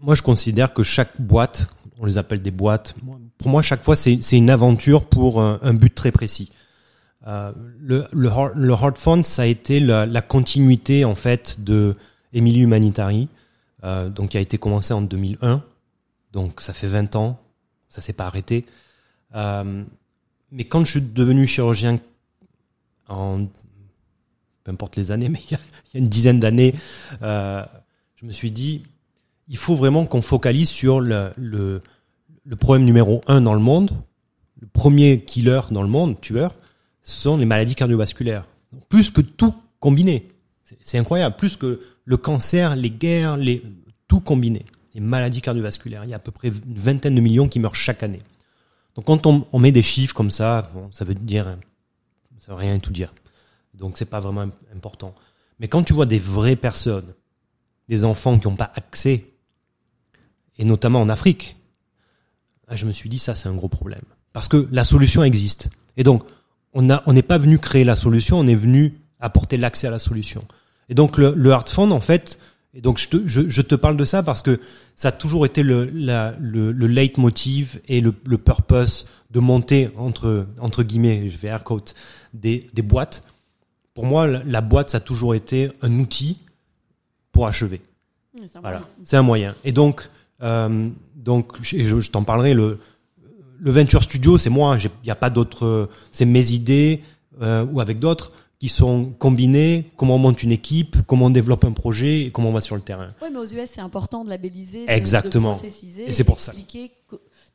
moi je considère que chaque boîte, on les appelle des boîtes. Pour moi, chaque fois c'est une aventure pour un, but très précis. Euh, le, le, Heart Fund, ça a été la, continuité en fait de Emily Humanitari, donc qui a été commencé en 2001, donc ça fait 20 ans, ça s'est pas arrêté. Mais quand je suis devenu chirurgien peu importe les années, mais il y a, une dizaine d'années, euh, je me suis dit, il faut vraiment qu'on focalise sur le, problème numéro un dans le monde, le premier killer dans le monde, tueur, ce sont les maladies cardiovasculaires. Plus que tout combiné. C'est- incroyable. Plus que le cancer, les guerres, les, tout combiné. Les maladies cardiovasculaires. Il y a à peu près une vingtaine de millions qui meurent chaque année. Donc quand on, met des chiffres comme ça, ça veut dire, ça veut rien tout dire. Donc c'est pas vraiment im- important. Mais quand tu vois des vraies personnes, des enfants qui n'ont pas accès, et notamment en Afrique, je me suis dit ça c'est un gros problème. Parce que la solution existe. Et donc on a, on n'est pas venu créer la solution, on est venu apporter l'accès à la solution. Et donc le, le Fund en fait, et donc je te, je te parle de ça parce que ça a toujours été le, la, le, le leitmotiv et le, le purpose de monter entre entre guillemets, je vais air quote, des, des boîtes. Pour moi, la, la boîte ça a toujours été un outil pour achever. Oui, c'est un Voilà, moyen. c'est un moyen. Et donc, euh, donc, je, t'en parlerai. Le, le venture studio, c'est moi. Il n'y a pas d'autres. C'est mes idées euh, ou avec d'autres qui sont combinées. Comment on monte une équipe, comment on développe un projet, et comment on va sur le terrain. Oui, mais aux US, c'est important de labelliser, de, Exactement. de processiser, Et c'est pour ça.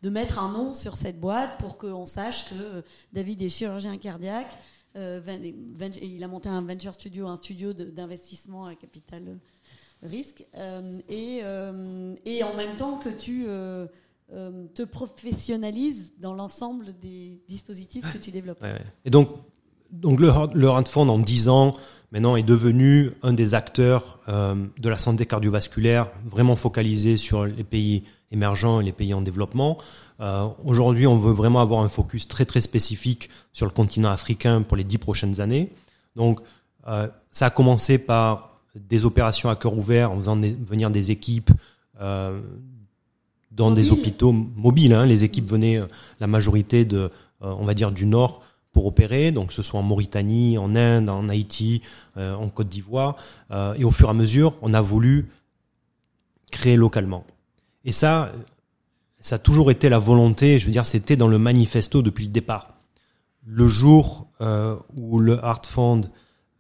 De mettre un nom sur cette boîte pour qu'on sache que euh, David est chirurgien cardiaque. euh, il a monté un venture studio, un studio d'investissement à capital euh, risque. euh, et, euh, et en même temps que tu te professionnalises dans l'ensemble des dispositifs que tu développes. Ouais, ouais. Et donc, donc le, le Fund en 10 ans maintenant est devenu un des acteurs de la santé cardiovasculaire, vraiment focalisé sur les pays émergents et les pays en développement. Euh, Aujourd'hui, on veut vraiment avoir un focus très très spécifique sur le continent africain pour les dix prochaines années. Donc, euh, ça a commencé par des opérations à cœur ouvert en faisant des- venir des équipes euh, dans des hôpitaux mobiles. hein. Les équipes venaient, la majorité de, on va dire, du nord pour opérer, donc que ce soit en Mauritanie, en Inde, en Haïti, en Côte d'Ivoire. Et au fur et à mesure, on a voulu créer localement. Et ça, ça a toujours été la volonté, je veux dire, c'était dans le manifesto depuis le départ. Le jour euh, où le Heart Fund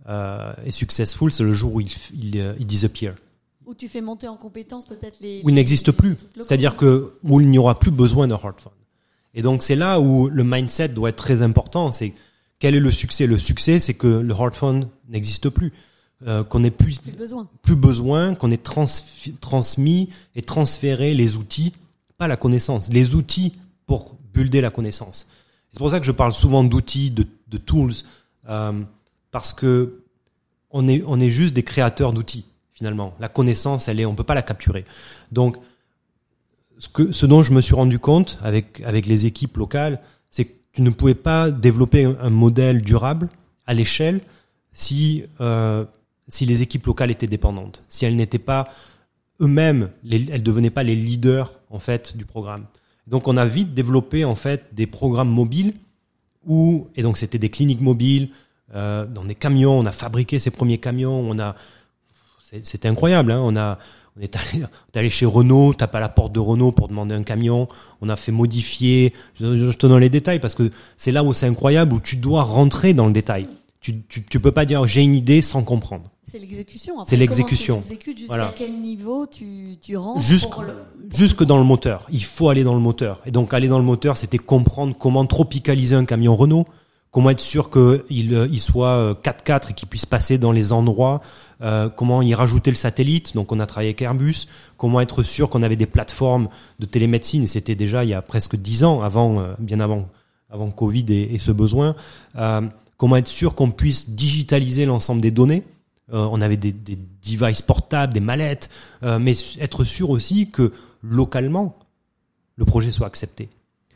euh, est successful, c'est le jour où il, il, euh, il disappear. Où tu fais monter en compétence peut-être les. Où il n'existe plus. C'est-à-dire que où il n'y aura plus besoin d'un Heart Fund. Et donc c'est là où le mindset doit être très important. C'est quel est le succès? Le succès, c'est que le Heart Fund n'existe plus, euh, qu'on n'ait plus Plus besoin. plus besoin, qu'on ait trans- transmis et transféré les outils, pas la connaissance, les outils pour builder la connaissance. C'est pour ça que je parle souvent d'outils, de, de tools, euh, parce que on est, on est juste des créateurs d'outils finalement. La connaissance, elle est, on peut pas la capturer. Donc, ce que, ce dont je me suis rendu compte avec avec les équipes locales, c'est que tu ne pouvais pas développer un, un modèle durable à l'échelle si euh, si les équipes locales étaient dépendantes, si elles n'étaient pas eux-mêmes, les- elles devenaient pas les leaders en fait du programme. Donc on a vite développé en fait des programmes mobiles où et donc c'était des cliniques mobiles euh, dans des camions. On a fabriqué ces premiers camions. On a c'était incroyable. Hein, on a on est allé, on est allé chez Renault, tape à la porte de Renault pour demander un camion. On a fait modifier. Je, je te donne les détails parce que c'est là où c'est incroyable où tu dois rentrer dans le détail. Tu, tu, tu peux pas dire j'ai une idée sans comprendre. C'est l'exécution. C'est l'exécution. jusqu'à Voilà. quel niveau tu, tu rentres Jusque, pour le- jusque dans le moteur. Il faut aller dans le moteur. Et donc aller dans le moteur, c'était comprendre comment tropicaliser un camion Renault, comment être sûr qu'il euh, il soit euh, 4x4 et qu'il puisse passer dans les endroits, euh, comment y rajouter le satellite. Donc on a travaillé avec Airbus, comment être sûr qu'on avait des plateformes de télémédecine. C'était déjà il y a presque 10 ans, avant, euh, bien avant, avant Covid et, et ce besoin. Euh, comment être sûr qu'on puisse digitaliser l'ensemble des données. Euh, on avait des, des devices portables, des mallettes, euh, mais être sûr aussi que localement, le projet soit accepté.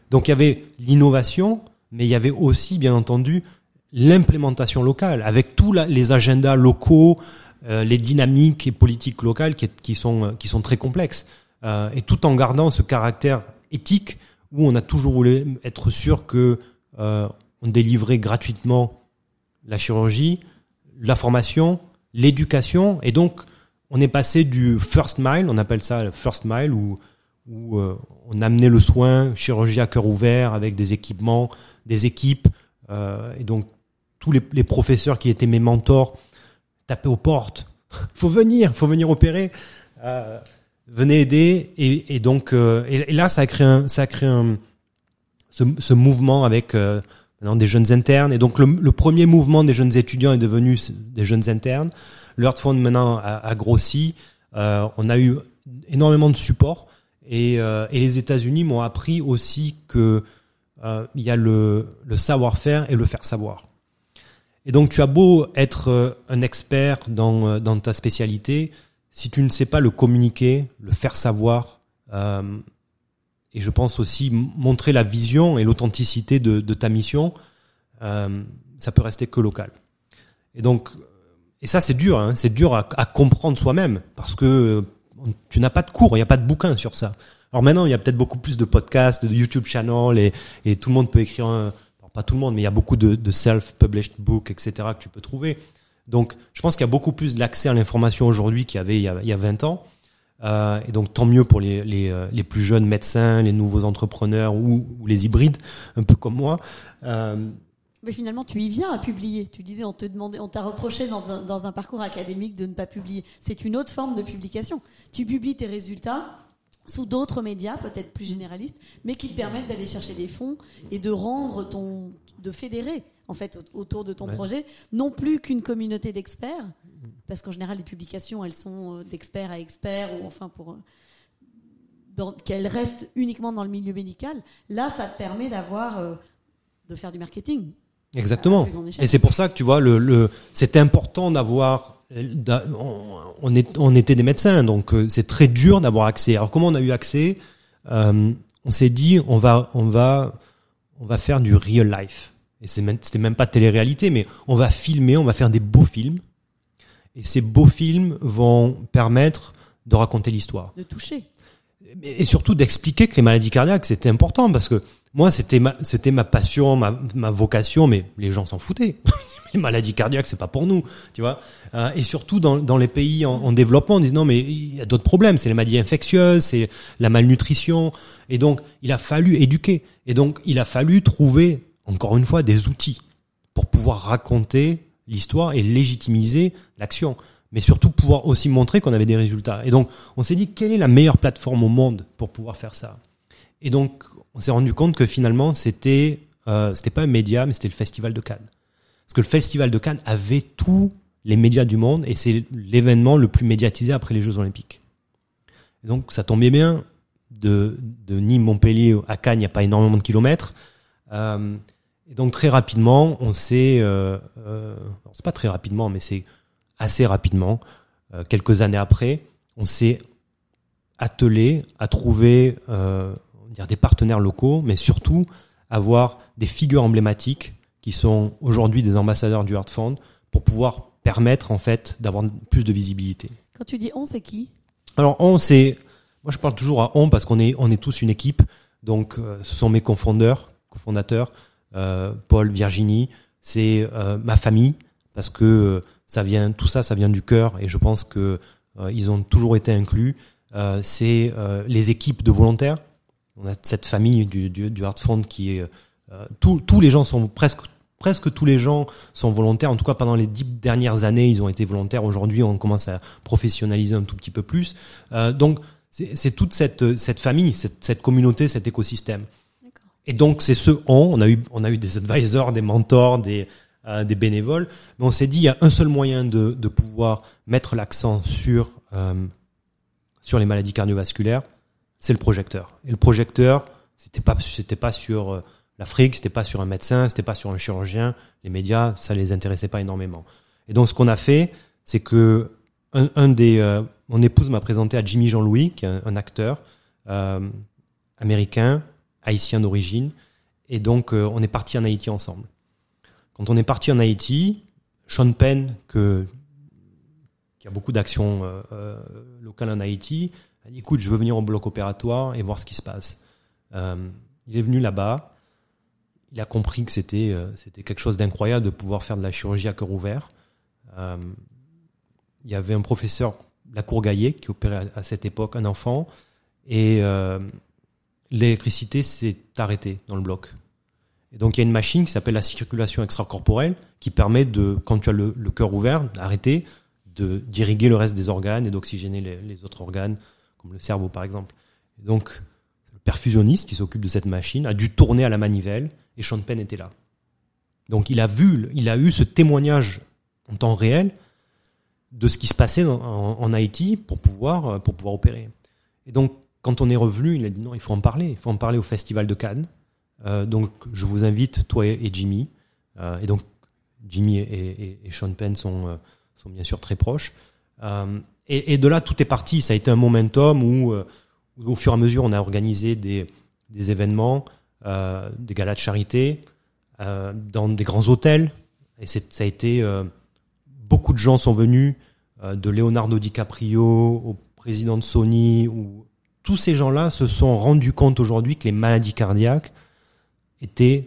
Donc il y avait l'innovation, mais il y avait aussi, bien entendu, l'implémentation locale, avec tous les agendas locaux, euh, les dynamiques et politiques locales qui, qui sont, euh, qui sont très complexes, Euh, et tout en gardant ce caractère éthique où on a toujours voulu être sûr que euh, on délivrait gratuitement la chirurgie, la formation, l'éducation. Et donc, on est passé du first mile, on appelle ça le first mile, où, où euh, on amenait le soin, chirurgie à cœur ouvert, avec des équipements, des équipes. Euh, et donc, tous les, professeurs qui étaient mes mentors tapaient aux portes. faut venir, faut venir opérer. Euh, venez aider. Et, donc, euh, et, là, ça a créé un, ça a un, ce mouvement avec euh, des jeunes internes. Et donc, le, le, premier mouvement des jeunes étudiants est devenu des jeunes internes. L'Earth maintenant a, a grossi. Euh, on a eu énormément de support. Et, euh, et les États-Unis m'ont appris aussi que euh, il y a le, le savoir-faire et le faire savoir. Et donc, tu as beau être un expert dans, dans ta spécialité, si tu ne sais pas le communiquer, le faire savoir, euh, et je pense aussi montrer la vision et l'authenticité de, de, ta mission, euh, ça peut rester que local. Et donc, et ça c'est dur, hein, c'est dur à, à comprendre soi-même parce que tu n'as pas de cours, il n'y a pas de bouquin sur ça. Alors maintenant, il y a peut-être beaucoup plus de podcasts, de YouTube channel et, et tout le monde peut écrire un, pas tout le monde, mais il y a beaucoup de, de self-published books, etc. que tu peux trouver. Donc, je pense qu'il y a beaucoup plus d'accès à l'information aujourd'hui qu'il y avait il y a, il y a 20 ans. Euh, et donc, tant mieux pour les, les, les, plus jeunes médecins, les nouveaux entrepreneurs ou, ou les hybrides, un peu comme moi. Euh, mais finalement, tu y viens à publier. Tu disais, on te demandait, on t'a reproché dans un, dans un parcours académique de ne pas publier. C'est une autre forme de publication. Tu publies tes résultats sous d'autres médias, peut-être plus généralistes, mais qui te permettent d'aller chercher des fonds et de rendre ton, de fédérer en fait autour de ton ouais. projet, non plus qu'une communauté d'experts, parce qu'en général les publications elles sont d'experts à experts ou enfin pour qu'elles restent uniquement dans le milieu médical. Là, ça te permet d'avoir euh, de faire du marketing. Exactement. Et c'est pour ça que tu vois le, le c'était important d'avoir on, est, on était des médecins, donc euh, c'est très dur d'avoir accès. Alors comment on a eu accès? Euh, On s'est dit on va on va on va faire du real life. Et c'était même pas télé-réalité, mais on va filmer, on va faire des beaux films. Et ces beaux films vont permettre de raconter l'histoire. De toucher. Et surtout d'expliquer que les maladies cardiaques, c'était important parce que moi, c'était ma, c'était ma passion, ma, ma vocation, mais les gens s'en foutaient. les maladies cardiaques, c'est pas pour nous, tu vois. Euh, et surtout dans, dans les pays en, en, développement, on dit non, mais il y a d'autres problèmes. C'est les maladies infectieuses, c'est la malnutrition. Et donc, il a fallu éduquer. Et donc, il a fallu trouver, encore une fois, des outils pour pouvoir raconter l'histoire et légitimiser l'action. Mais surtout pouvoir aussi montrer qu'on avait des résultats. Et donc, on s'est dit, quelle est la meilleure plateforme au monde pour pouvoir faire ça? Et donc, on s'est rendu compte que finalement, c'était euh, pas un média, mais c'était le Festival de Cannes. Parce que le Festival de Cannes avait tous les médias du monde et c'est l'événement le plus médiatisé après les Jeux Olympiques. Et donc ça tombait bien de, de Nîmes, Montpellier à Cannes, il n'y a pas énormément de kilomètres. Euh, et donc très rapidement, on s'est, euh, euh, c'est pas très rapidement, mais c'est assez rapidement, euh, quelques années après, on s'est attelé à trouver euh, dire des partenaires locaux, mais surtout avoir des figures emblématiques qui sont aujourd'hui des ambassadeurs du Heart Fund pour pouvoir permettre en fait d'avoir plus de visibilité. Quand tu dis on, c'est qui? Alors on, c'est moi je parle toujours à on parce qu'on est on est tous une équipe. Donc ce sont mes cofondateurs, cofondateurs, Paul, Virginie, c'est euh, ma famille parce que ça vient tout ça, ça vient du cœur et je pense que euh, ils ont toujours été inclus. Euh, c'est les équipes de volontaires. On a cette famille du, du, du Fund qui est tous les gens sont presque presque tous les gens sont volontaires. En tout cas, pendant les dix dernières années, ils ont été volontaires. Aujourd'hui, on commence à professionnaliser un tout petit peu plus. Euh, donc, c'est toute cette, cette famille, cette communauté, cet écosystème. Et donc, c'est ce on. On a eu, on a eu des advisors, des mentors, des, euh, des bénévoles. Mais on s'est dit, il y a un seul moyen de, de pouvoir mettre l'accent sur, euh, sur les maladies cardiovasculaires, c'est le projecteur. Et le projecteur, c'était pas, c'était pas sur euh, l'Afrique, c'était pas sur un médecin, c'était pas sur un chirurgien. Les médias, ça les intéressait pas énormément. Et donc, ce qu'on a fait, c'est que un, des, mon épouse m'a présenté à Jimmy Jean-Louis, qui est un, acteur américain, haïtien d'origine, et donc euh, on est parti en Haïti ensemble. Quand on est parti en Haïti, Sean Penn, qui a beaucoup d'actions euh, euh, locales en Haïti, a dit écoute, je veux venir au bloc opératoire et voir ce qui se passe. Il est venu là-bas, il a compris que c'était c'était quelque chose d'incroyable de pouvoir faire de la chirurgie à cœur ouvert. Il y avait un professeur, la Gaillet, qui opérait à, cette époque un enfant, et l'électricité s'est arrêtée dans le bloc. Et donc il y a une machine qui s'appelle la circulation extracorporelle, qui permet de, quand tu as le, cœur ouvert, d'arrêter, d'irriguer le reste des organes et d'oxygéner les, les autres organes, comme le cerveau par exemple. Et donc le perfusionniste qui s'occupe de cette machine a dû tourner à la manivelle et Sean Penn était là. Donc il a vu, il a eu ce témoignage en temps réel de ce qui se passait en, en Haïti pour pouvoir, pour pouvoir opérer. Et donc quand on est revenu, il a dit non, il faut en parler, il faut en parler au Festival de Cannes. Euh, donc je vous invite, toi et Jimmy, euh, et donc Jimmy et, Sean Penn sont, euh, sont bien sûr très proches. Et, de là, tout est parti. Ça a été un momentum où, où au fur et à mesure, on a organisé des, des événements, des galas de charité, dans des grands hôtels. Et ça a été beaucoup de gens sont venus, de Leonardo DiCaprio au président de Sony, ou tous ces gens-là se sont rendus compte aujourd'hui que les maladies cardiaques étaient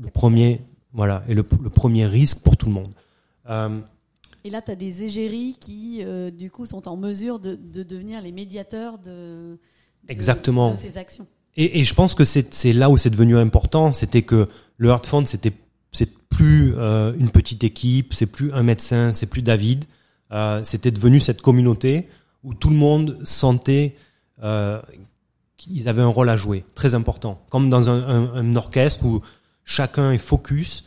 le premier, voilà, et le, le premier risque pour tout le monde. Euh, et là, tu as des égéries qui, euh, du coup, sont en mesure de, de devenir les médiateurs de, de, Exactement. de ces actions. Et, et je pense que c'est là où c'est devenu important, c'était que le Heart Fund, c'était c'est plus euh, une petite équipe, c'est plus un médecin, c'est plus David, c'était devenu cette communauté où tout le monde sentait euh, qu'ils avaient un rôle à jouer, très important, comme dans un, un, un orchestre où chacun est focus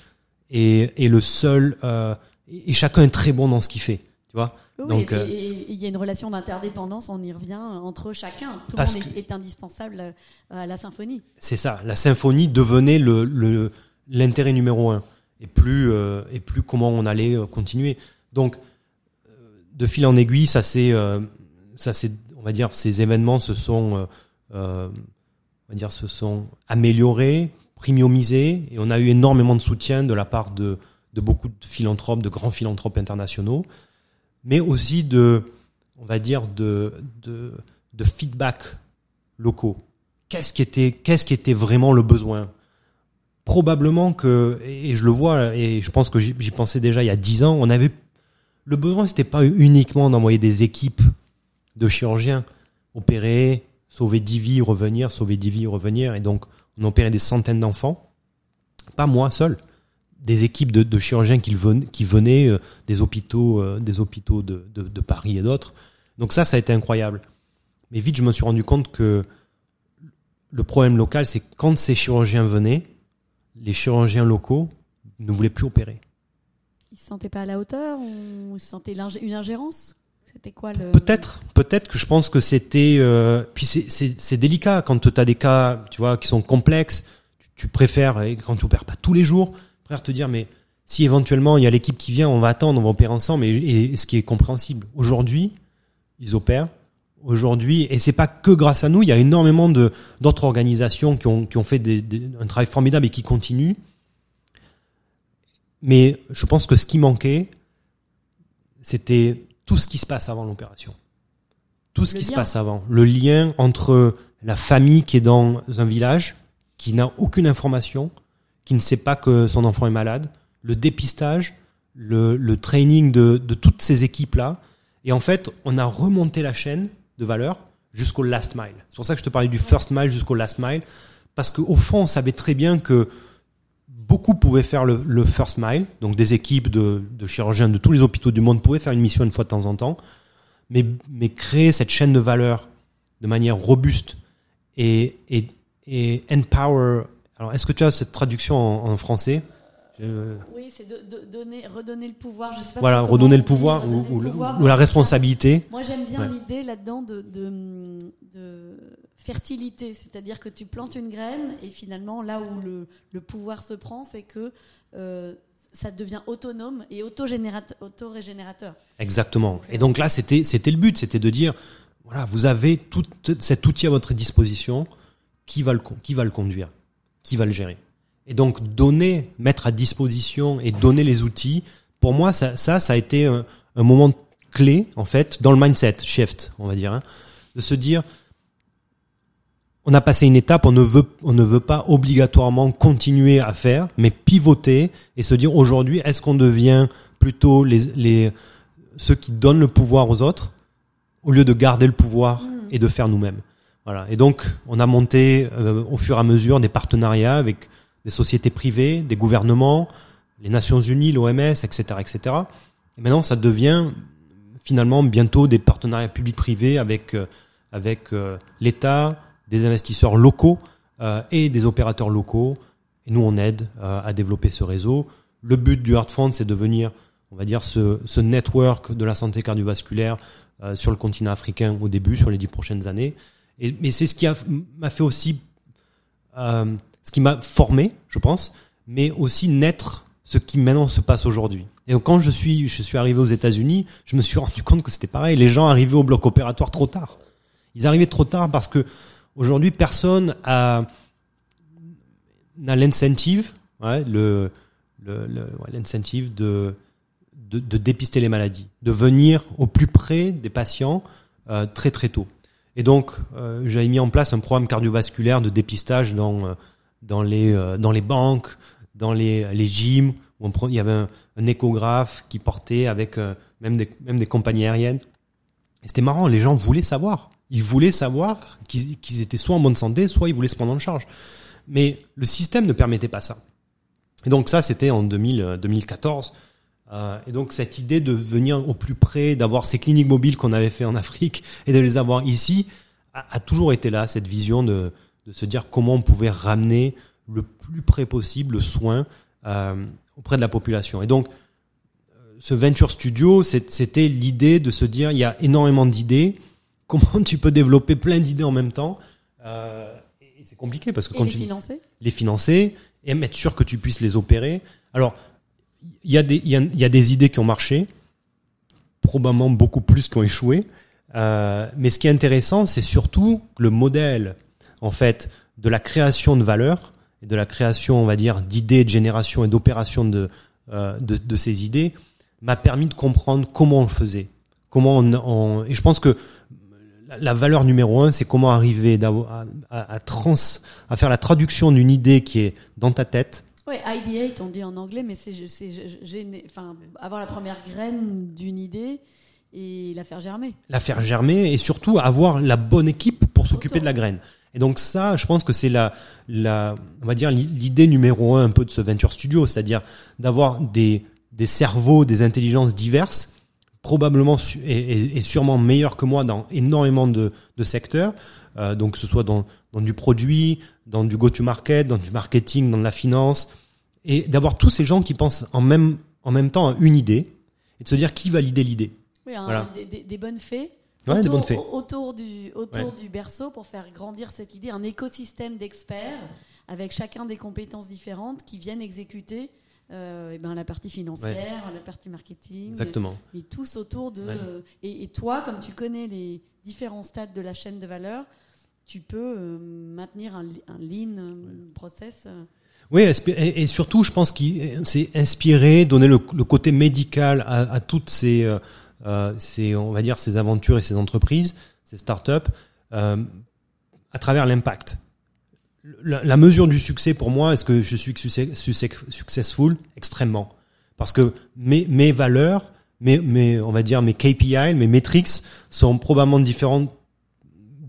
et, et le seul euh, et chacun est très bon dans ce qu'il fait, tu vois. Oui, Donc, et il y a une relation d'interdépendance, on y revient entre chacun. Tout le monde est, est, indispensable à la symphonie. C'est ça, la symphonie devenait le l'intérêt numéro un et plus euh, et plus comment on allait euh, continuer. Donc de fil en aiguille, ça euh, c'est on va dire ces événements se sont euh, on va dire se sont améliorés, premiumisés et on a eu énormément de soutien de la part de de beaucoup de philanthropes, de grands philanthropes internationaux, mais aussi de, on va dire, de, de feedback locaux. Qu'est-ce qui était, qu'est-ce qui était vraiment le besoin? Probablement que, et je le vois, et je pense que j'y pensais déjà il y a dix ans, on avait le besoin, c'était pas uniquement d'envoyer des équipes de chirurgiens opérer, sauver dix vies, revenir, sauver dix vies, revenir, et donc on opérait des centaines d'enfants. Pas moi seul des équipes de, chirurgiens qui venaient, euh, des hôpitaux, euh, des hôpitaux de, Paris et d'autres. Donc ça, ça a été incroyable. Mais vite, je me suis rendu compte que le problème local, c'est quand ces chirurgiens venaient, les chirurgiens locaux ne voulaient plus opérer. Ils se sentaient pas à la hauteur ou ils se sentaient une ingérence? C'était quoi le Peut-être, peut-être que je pense que c'était. Euh, puis c'est délicat quand tu as des cas, tu vois, qui sont complexes. Tu, préfères et quand tu opères pas tous les jours frère te dire mais si éventuellement il y a l'équipe qui vient, on va attendre, on va opérer ensemble, et, et ce qui est compréhensible. Aujourd'hui, ils opèrent. Aujourd'hui, et c'est pas que grâce à nous, il y a énormément de d'autres organisations qui ont qui ont fait des, un travail formidable et qui continuent. Mais je pense que ce qui manquait, c'était tout ce qui se passe avant l'opération. Tout ce le qui lien. se passe avant. Le lien entre la famille qui est dans un village, qui n'a aucune information, qui ne sait pas que son enfant est malade, le dépistage, le, le training de, de toutes ces équipes-là. Et en fait, on a remonté la chaîne de valeur jusqu'au last mile. C'est pour ça que je te parlais du first mile jusqu'au last mile, parce qu'au fond, on savait très bien que beaucoup pouvaient faire le, le first mile, donc des équipes de, de, chirurgiens de tous les hôpitaux du monde pouvaient faire une mission une fois de temps en temps, mais, mais créer cette chaîne de valeur de manière robuste et, et, et empower alors, est-ce que tu as cette traduction en, en français? Je... Oui, c'est de, de, donner, redonner le pouvoir. Je sais pas voilà, redonner le pouvoir, ou, ou, le pouvoir, ou, la responsabilité. Moi, j'aime bien ouais. l'idée là-dedans de, de, de, fertilité, c'est-à-dire que tu plantes une graine et finalement, là où le, pouvoir se prend, c'est que euh, ça devient autonome et auto-régénérateur. Exactement. Et donc là, c'était c'était le but, c'était de dire voilà, vous avez tout cet outil à votre disposition, qui va le qui va le conduire qui va le gérer. Et donc donner, mettre à disposition et donner les outils, pour moi ça, ça, a été un, un moment clé en fait dans le mindset shift, on va dire, hein, de se dire on a passé une étape, on ne veut, on ne veut pas obligatoirement continuer à faire, mais pivoter et se dire aujourd'hui, est-ce qu'on devient plutôt les, les, ceux qui donnent le pouvoir aux autres au lieu de garder le pouvoir et de faire nous-mêmes. Voilà. Et donc, on a monté euh, au fur et à mesure des partenariats avec des sociétés privées, des gouvernements, les Nations Unies, l'OMS, etc., etc. Et maintenant, ça devient finalement bientôt des partenariats publics-privés avec euh, avec euh, l'État, des investisseurs locaux et des opérateurs locaux. Et nous, on aide à développer ce réseau. Le but du Heart Fund, c'est de venir, on va dire, ce, ce network de la santé cardiovasculaire sur le continent africain au début, sur les dix prochaines années. Et, mais c'est ce qui m'a fait aussi, euh, ce qui m'a formé, je pense, mais aussi naître ce qui maintenant se passe aujourd'hui. Et quand je suis, je suis arrivé aux États-Unis, je me suis rendu compte que c'était pareil. Les gens arrivaient au bloc opératoire trop tard. Ils arrivaient trop tard parce que aujourd'hui, personne n'a l'incentive, ouais, de, dépister les maladies, de venir au plus près des patients euh, très très tôt. Et donc, euh, j'avais mis en place un programme cardiovasculaire de dépistage dans, euh, les, banques, dans les, les gyms, où il y avait un, échographe qui portait avec même, des, même des compagnies aériennes. Et c'était marrant, les gens voulaient savoir. Ils voulaient savoir qu'ils étaient soit en bonne santé, soit ils voulaient se prendre en charge. Mais le système ne permettait pas ça. Et donc ça, c'était en 2000, 2014. Euh, et donc cette idée de venir au plus près, d'avoir ces cliniques mobiles qu'on avait fait en Afrique et de les avoir ici, a, toujours été là, cette vision de, de, se dire comment on pouvait ramener le plus près possible le soin euh, auprès de la population. Et donc ce Venture Studio, c'était l'idée de se dire, il y a énormément d'idées, comment tu peux développer plein d'idées en même temps euh, Et c'est compliqué parce que Et quand les tu financer les financer et être sûr que tu puisses les opérer. Alors, il y, a des, il, y a, y a des idées qui ont marché, probablement beaucoup plus qui ont échoué. Euh, mais ce qui est intéressant, c'est surtout le modèle, en fait, de la création de valeur et de la création, on va dire, d'idées, de génération et d'opération de, euh, de, de ces idées m'a permis de comprendre comment on le faisait. Comment on, on- et je pense que la, valeur numéro un, c'est comment arriver à, à, à trans, à faire la traduction d'une idée qui est dans ta tête, Oui, ideate, on dit en anglais, mais c'est enfin, avoir la première graine d'une idée et la faire germer. la faire germer et surtout avoir la bonne équipe pour s'occuper de la graine. Et donc ça, je pense que c'est la, la, on va dire l'idée numéro un un peu de ce venture studio, c'est-à-dire d'avoir des, des cerveaux, des intelligences diverses, probablement et, sûrement meilleurs que moi dans énormément de, de secteurs, euh, donc que ce soit dans, dans du produit, dans du go-to-market, dans du marketing, dans de la finance, et d'avoir tous ces gens qui pensent en même, en même temps à une idée et de se dire qui valider l'idée. Oui, hein, Voilà. des, des- des bonnes fées. Ouais, des autour, bonnes fées. Autour, du, autour du berceau pour faire grandir cette idée, un écosystème d'experts avec chacun des compétences différentes qui viennent exécuter euh, eh ben, la partie financière, la partie marketing, Exactement. mais tous autour de. Ouais. euh, et, et toi, comme tu connais les différents stades de la chaîne de valeur, tu peux euh, maintenir un, un lean euh, process. euh. Oui, et, et surtout, je pense qu'il c'est inspiré, donner le, le côté médical à, à toutes ces, euh, euh, ces, on va dire, ces aventures et ces entreprises, ces startups, euh, à travers l'impact. La, la mesure du succès pour moi, est-ce que je suis successful? Extrêmement, parce que mes, mes valeurs, mes, mes, on va dire mes KPI, mes metrics sont probablement différentes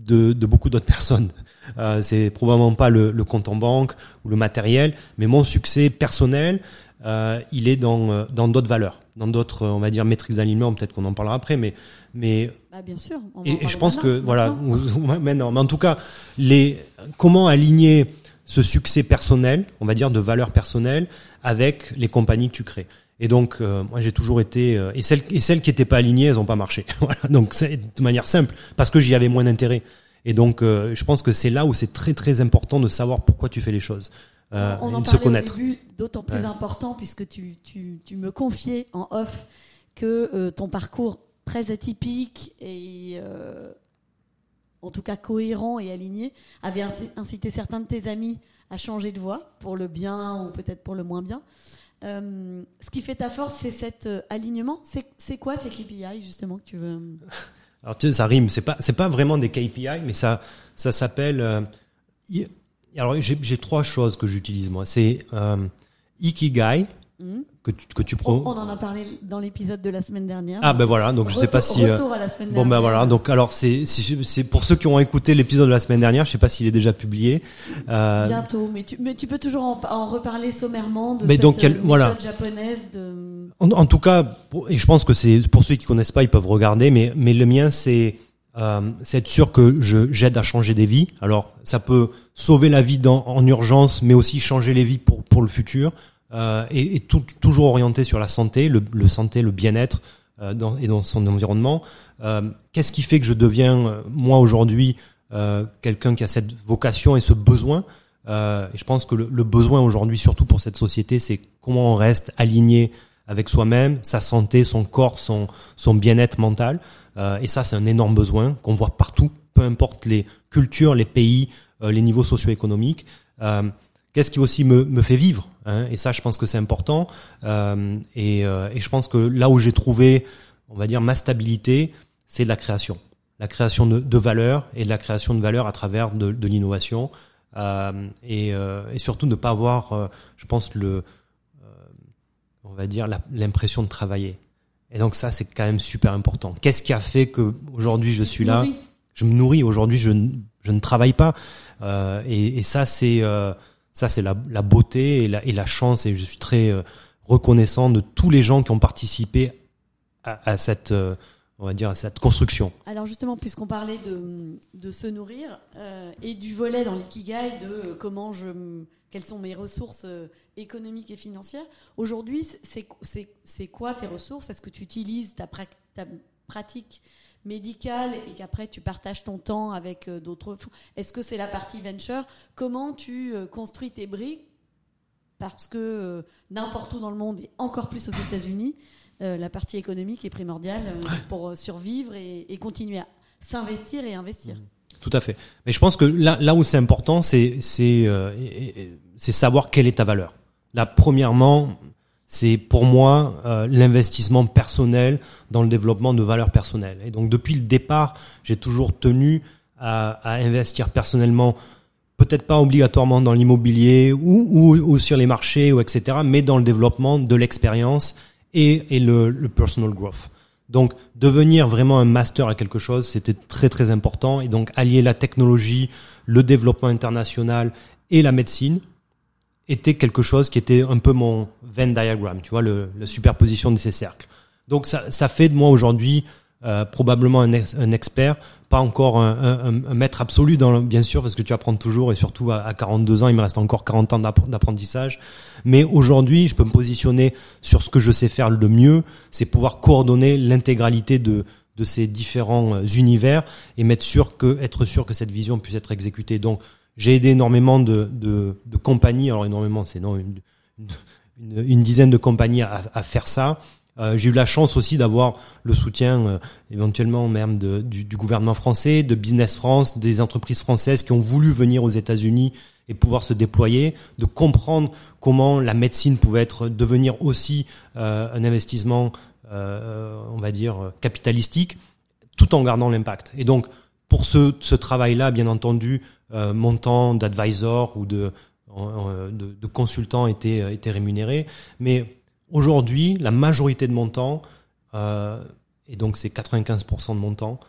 de, de beaucoup d'autres personnes. Euh, c'est probablement pas le, le compte en banque ou le matériel, mais mon succès personnel, euh, il est dans euh, dans d'autres valeurs, dans d'autres, euh, on va dire, métriques d'alignement. Peut-être qu'on en parlera après, mais mais Bah, bien sûr. on et, je pense que voilà, maintenant. mais non, mais en tout cas, les comment aligner ce succès personnel, on va dire de valeur personnelle, avec les compagnies que tu crées? Et donc, euh, moi, j'ai toujours été euh, et celles et celles qui étaient pas alignées, elles ont pas marché. voilà, donc c'est de manière simple parce que j'y avais moins d'intérêt. Et donc, euh, je pense que c'est là où c'est très très important de savoir pourquoi tu fais les choses, euh, on en se connaître. d'autant plus Ouais. important puisque tu, tu, tu me confiais en off que euh, ton parcours très atypique et euh, en tout cas cohérent et aligné avait inci- incité certains de tes amis à changer de voie pour le bien ou peut-être pour le moins bien. Ce qui fait ta force, c'est cet alignement. C'est quoi ces KPI justement que tu veux Alors tu sais, ça rime. C'est pas c'est pas vraiment des KPI, mais ça ça s'appelle Alors j'ai trois choses que j'utilise moi. C'est euh, Ikigai Mhm. que tu, que tu On, pro. on en a parlé dans l'épisode de la semaine dernière. Ah ben voilà, donc je sais pas Retour- si. euh, Retour à la semaine Bon ben voilà, donc alors c'est pour ceux qui ont écouté l'épisode de la semaine dernière, je sais pas s'il est déjà publié. Euh, Bientôt, mais tu, mais tu peux toujours en, en reparler sommairement de Mais cette donc, euh, voilà. méthode japonaise de... En, en tout cas, et je pense que c'est pour ceux qui connaissent pas, ils peuvent regarder, mais mais le mien c'est euh, c'est être sûr que je j'aide à changer des vies. Alors ça peut sauver la vie dans, en urgence, mais aussi changer les vies pour pour le futur euh, et, et tout- toujours orienté sur la santé, le, le santé, le bien-être euh, dans, et dans son environnement. Euh, Qu'est-ce qui fait que je deviens euh, moi aujourd'hui euh, quelqu'un qui a cette vocation et ce besoin? Et je pense que le, le besoin aujourd'hui, surtout pour cette société, c'est comment on reste aligné avec soi-même, sa santé, son corps, son, son bien-être mental. Euh, et ça, c'est un énorme besoin qu'on voit partout, peu importe les cultures, les pays, euh, les niveaux socio-économiques. Euh, Qu'est-ce qui aussi me, me fait vivre hein? Et ça, je pense que c'est important. Euh, et, euh, et je pense que là où j'ai trouvé, on va dire, ma stabilité, c'est de la création. La création de, de valeur et de la création de valeur à travers de, de l'innovation. Euh, et, et surtout ne pas avoir, je pense, le, on va dire, l'impression de travailler. Et donc ça, c'est quand même super important. Qu'est-ce qui a fait que aujourd'hui je suis là? Je me nourris. Aujourd'hui, je, ne- je ne travaille pas. Euh, et, et ça, c'est euh, ça, c'est la, la beauté et la, et la chance. Et je suis très euh, reconnaissant de tous les gens qui ont participé à, à cette, on va dire, à cette construction. Alors justement, puisqu'on parlait de, se nourrir euh, et du volet dans l'ikigai de euh, comment je, quelles sont mes ressources euh, économiques et financières, aujourd'hui, c'est- quoi tes ressources? Est-ce que tu utilises ta, pratique médicale et qu'après tu partages ton temps avec d'autres Est-ce que c'est la partie venture? Comment tu construis tes briques? Parce que n'importe où dans le monde et encore plus aux États-Unis, euh, la partie économique est primordiale euh, pour euh, survivre et, et continuer à s'investir et investir. Tout à fait. Mais je pense que là, là où c'est important, c'est euh, savoir quelle est ta valeur. Là, premièrement, c'est pour moi euh, l'investissement personnel dans le développement de valeurs personnelles. Et donc depuis le départ, j'ai toujours tenu à, à investir personnellement, peut-être pas obligatoirement dans l'immobilier ou, ou, ou sur les marchés ou etc., mais dans le développement de l'expérience et, le, personal growth. Donc devenir vraiment un master à quelque chose, c'était très très important. Et donc allier la technologie, le développement international et la médecine était quelque chose qui était un peu mon Venn diagram, tu vois, la superposition de ces cercles. Donc ça, ça fait de moi aujourd'hui euh, probablement un expert, pas encore un, maître absolu, dans bien sûr, parce que tu apprends toujours, et surtout à, à 42 ans, il me reste encore 40 ans d'appre- d'apprentissage. Mais aujourd'hui, je peux me positionner sur ce que je sais faire le mieux, c'est pouvoir coordonner l'intégralité de, de ces différents euh, univers et mettre sûr que, être sûr que cette vision puisse être exécutée. Donc, j'ai aidé énormément de, de, compagnies, alors énormément, c'est non, une, une, dizaine de compagnies à faire ça. Euh, j'ai eu la chance aussi d'avoir le soutien euh, éventuellement même de, du, du gouvernement français, de Business France, des entreprises françaises qui ont voulu venir aux États-Unis et pouvoir se déployer, de comprendre comment la médecine pouvait être devenir aussi euh, un investissement, euh, on va dire capitalistique, tout en gardant l'impact. Et donc pour ce, ce travail-là, bien entendu, euh, mon temps d'advisor ou de, euh, de, de consultant était, était rémunéré, mais aujourd'hui, la majorité de mon temps, euh, et donc c'est 95% de mon temps,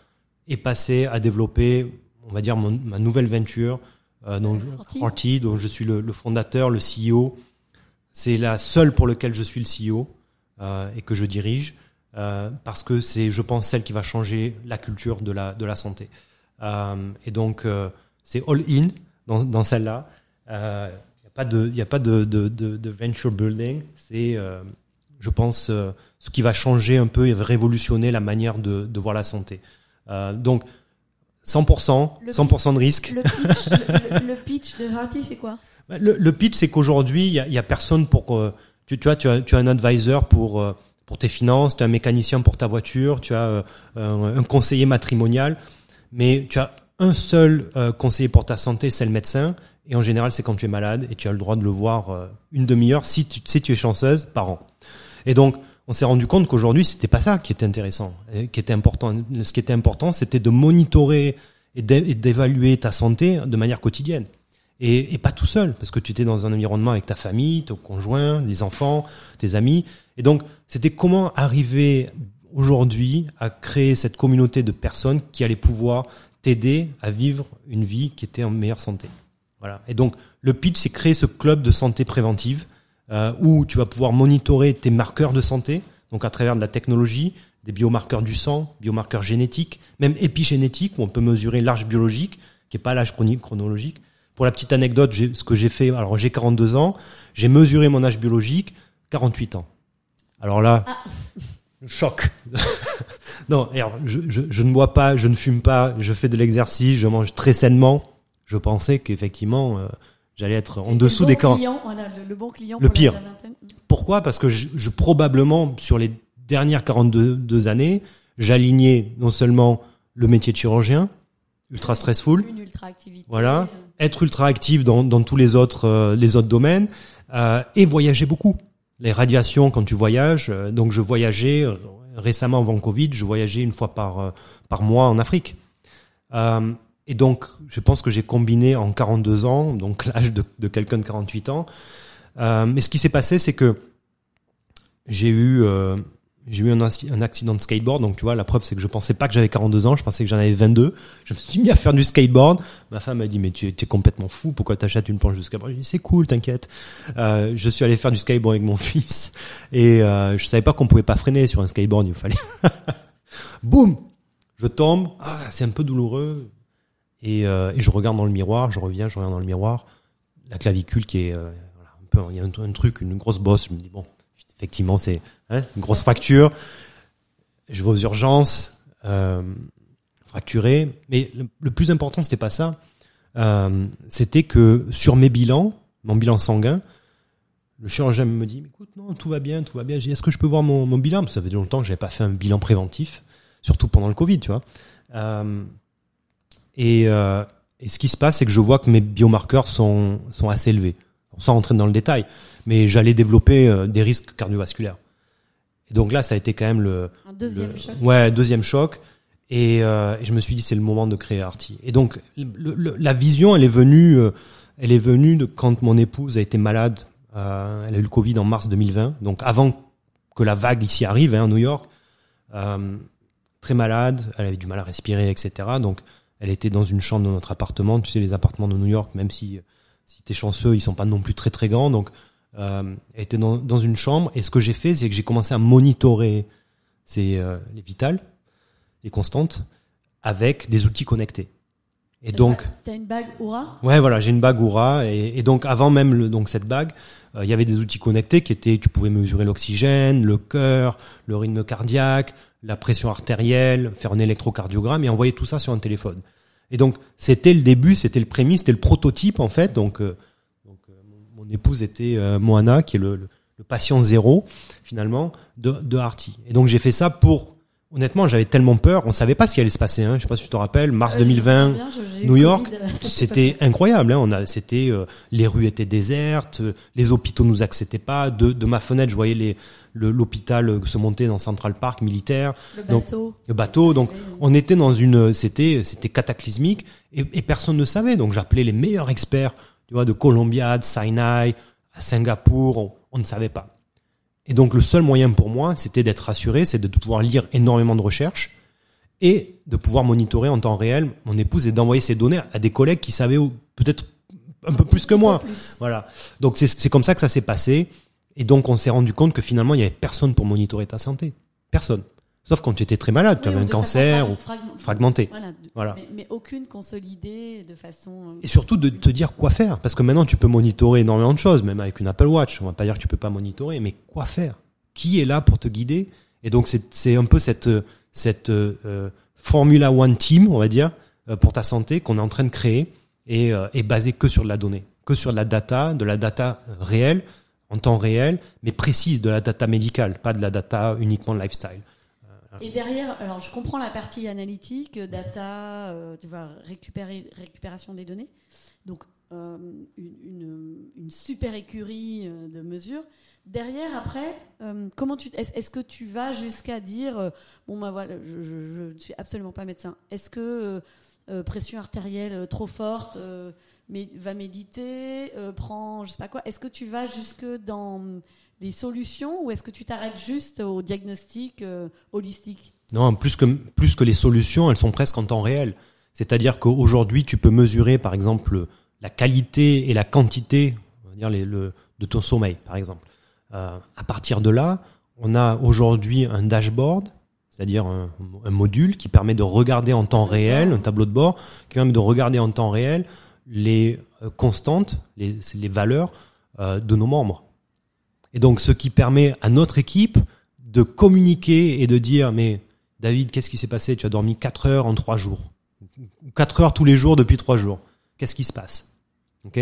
est passé à développer, on va dire, mon, ma nouvelle venture, euh, donc, Horty. Dont je suis le, le fondateur, le CEO. C'est la seule pour laquelle je suis le CEO euh, et que je dirige, euh, parce que c'est, je pense, celle qui va changer la culture de la, de la santé. Euh, et donc, euh, c'est all-in dans, dans celle-là. Il n'y a pas de, il y a pas de, de, de, de venture building. C'est, euh, je pense, euh, ce qui va changer un peu et révolutionner la manière de, de voir la santé. Euh, donc, 100%, Le- 100% de risque. Le pitch, le, le- le pitch de Harty, c'est quoi? Bah, Le, le pitch, c'est qu'aujourd'hui, il y a, y a personne pour. tu, tu vois, tu as, tu as un advisor pour euh, pour tes finances, tu as un mécanicien pour ta voiture, tu as un, conseiller matrimonial, mais tu as un seul conseiller pour ta santé, c'est le médecin. Et en général, c'est quand tu es malade et tu as le droit de le voir euh, une demi-heure si tu, si tu es chanceuse par an. Et donc, on s'est rendu compte qu'aujourd'hui, c'était pas ça qui était intéressant, qui était important. Ce qui était important, c'était de monitorer et d'é- et d'évaluer ta santé de manière quotidienne. Et pas tout seul, parce que tu étais dans un environnement avec ta famille, ton conjoint, les enfants, tes amis. Et donc, c'était comment arriver aujourd'hui à créer cette communauté de personnes qui allaient pouvoir t'aider à vivre une vie qui était en meilleure santé. Voilà. Et donc, le pitch, c'est créer ce club de santé préventive euh, où tu vas pouvoir monitorer tes marqueurs de santé, donc à travers de la technologie, des biomarqueurs du sang, biomarqueurs génétiques, même épigénétiques, où on peut mesurer l'âge biologique, qui est pas l'âge chronique chronologique. Pour la petite anecdote, ce que j'ai fait, alors j'ai 42 ans, j'ai mesuré mon âge biologique, 48 ans. Alors là, ah. choc. non, alors, je, je, je, ne bois pas, je ne fume pas, je fais de l'exercice, je mange très sainement. Je pensais qu'effectivement, euh, j'allais être en dessous des camps. Voilà, le, le, bon client. Le pire. Pourquoi? Parce que je, je, probablement sur les dernières 42 années, j'alignais non seulement le métier de chirurgien, ultra stressful, une ultra activité. voilà, être ultra actif dans, dans tous les autres euh, les autres domaines euh, et voyager beaucoup. Les radiations quand tu voyages, euh, donc je voyageais euh, récemment avant Covid, je voyageais une fois par par mois en Afrique. Et donc je pense que j'ai combiné en 42 ans, donc l'âge de, de quelqu'un de 48 ans. mais ce qui s'est passé, c'est que j'ai eu j'ai eu un, accident de skateboard, donc tu vois, la preuve c'est que je pensais pas que j'avais 42 ans, je pensais que j'en avais 22. Je me suis mis à faire du skateboard. Ma femme m'a dit mais tu, es complètement fou, pourquoi t'achètes une planche de skateboard? J'ai dit c'est cool, t'inquiète. Euh, je suis allé faire du skateboard avec mon fils et euh, je savais pas qu'on pouvait pas freiner sur un skateboard, il fallait. Boum, je tombe, ah, c'est un peu douloureux et, euh, et, je regarde dans le miroir, je reviens, je regarde dans le miroir, la clavicule qui est euh, un peu, il y a un, truc, une grosse bosse. Je me dis bon effectivement, c'est hein, une grosse fracture. Je vais aux urgences, euh, fracturé. Mais le, plus important, c'était pas ça. C'était que sur mes bilans, mon bilan sanguin, le chirurgien me dit, écoute, non, tout va bien, tout va bien. Est-ce que je peux voir mon, mon bilan? Parce que ça fait longtemps que j'avais pas fait un bilan préventif, surtout pendant le Covid, tu vois. Euh, et, euh, et ce qui se passe, c'est que je vois que mes biomarqueurs sont, sont assez élevés. Sans rentrer dans le détail mais j'allais développer euh, des risques cardiovasculaires. Et donc là, ça a été quand même le, Un deuxième choc. ouais deuxième choc. Et, euh, et, je me suis dit c'est le moment de créer Arty. Et donc le, la vision, elle est venue, elle est venue de quand mon épouse a été malade. Elle a eu le Covid en mars 2020, donc avant que la vague ici arrive hein, à New York. Très malade, elle avait du mal à respirer, etc. Donc elle était dans une chambre de notre appartement. Tu sais les appartements de New York, même si si t'es chanceux, ils sont pas non plus très très grands. Donc euh, était dans, dans, une chambre et ce que j'ai fait, c'est que j'ai commencé à monitorer ces, euh, les vitales, les constantes, avec des outils connectés. Et donc, t'as une bague Oura? Ouais, voilà, j'ai une bague Oura et, et, donc avant même le, donc cette bague, euh, il y avait des outils connectés qui étaient, tu pouvais mesurer l'oxygène, le cœur, le rythme cardiaque, la pression artérielle, faire un électrocardiogramme et envoyer tout ça sur un téléphone. Et donc c'était le début, c'était le prémisse, c'était le prototype en fait. Donc euh, mon épouse était euh, Moana, qui est le, le, le, patient zéro finalement de, de Arty. Et donc j'ai fait ça pour honnêtement, j'avais tellement peur, on savait pas ce qui allait se passer. Hein. Je sais pas si tu te rappelles, mars euh, 2020, bien, New York, c'était incroyable. Hein. On a, c'était, euh, les rues étaient désertes, les hôpitaux nous acceptaient pas. De, de ma fenêtre, je voyais les, l'hôpital se monter dans Central Park militaire. Le bateau. Donc, le bateau. Donc, on était dans une, c'était, c'était cataclysmique et, et personne ne savait. Donc, j'appelais les meilleurs experts tu vois, de Colombia, de Sinai, à Singapour, on, ne savait pas. Et donc le seul moyen pour moi, c'était d'être rassuré, c'est de pouvoir lire énormément de recherches et de pouvoir monitorer en temps réel mon épouse et d'envoyer ces données à des collègues qui savaient peut-être un peu plus que moi. Voilà. Donc c'est comme ça que ça s'est passé. Et donc on s'est rendu compte que finalement il y avait personne pour monitorer ta santé. Personne. Sauf quand tu étais très malade, tu avais un cancer ou fragmenté. Voilà. voilà. Mais, mais, aucune consolidée de façon. Euh, Et surtout de te dire quoi faire, parce que maintenant tu peux monitorer énormément de choses, même avec une Apple Watch. On va pas dire que tu peux pas monitorer, mais quoi faire? Qui est là pour te guider? Et donc c'est un peu cette cette euh, Formula One Team, on va dire, euh, pour ta santé qu'on est en train de créer et, euh, et basé que sur de la donnée, que sur de la data, de la data réelle en temps réel, mais précise, de la data médicale, pas de la data uniquement lifestyle. Et derrière, alors je comprends la partie analytique, data, euh, tu vois, récupérer, récupération des données. Donc euh, une, super écurie euh, de mesures. Derrière, après, euh, comment tu, est-ce, que tu vas jusqu'à dire, euh, bon bah voilà, je, ne suis absolument pas médecin. Est-ce que euh, pression artérielle euh, trop forte, euh, mais va méditer, euh, prends je sais pas quoi. Est-ce que tu vas jusque dans les solutions ou est-ce que tu t'arrêtes juste au diagnostic euh, holistique? Non, plus que, les solutions, elles sont presque en temps réel. C'est-à-dire qu'aujourd'hui, tu peux mesurer, par exemple, la qualité et la quantité de ton sommeil, par exemple. Euh, à partir de là, on a aujourd'hui un dashboard, c'est-à-dire un, module qui permet de regarder en temps réel, un tableau de bord, qui permet de regarder en temps réel les euh, constantes, les, valeurs de nos membres. Et donc, ce qui permet à notre équipe de communiquer et de dire, mais David, qu'est-ce qui s'est passé? Tu as dormi 4 heures en 3 jours. 4 heures tous les jours depuis 3 jours. Qu'est-ce qui se passe? Ok?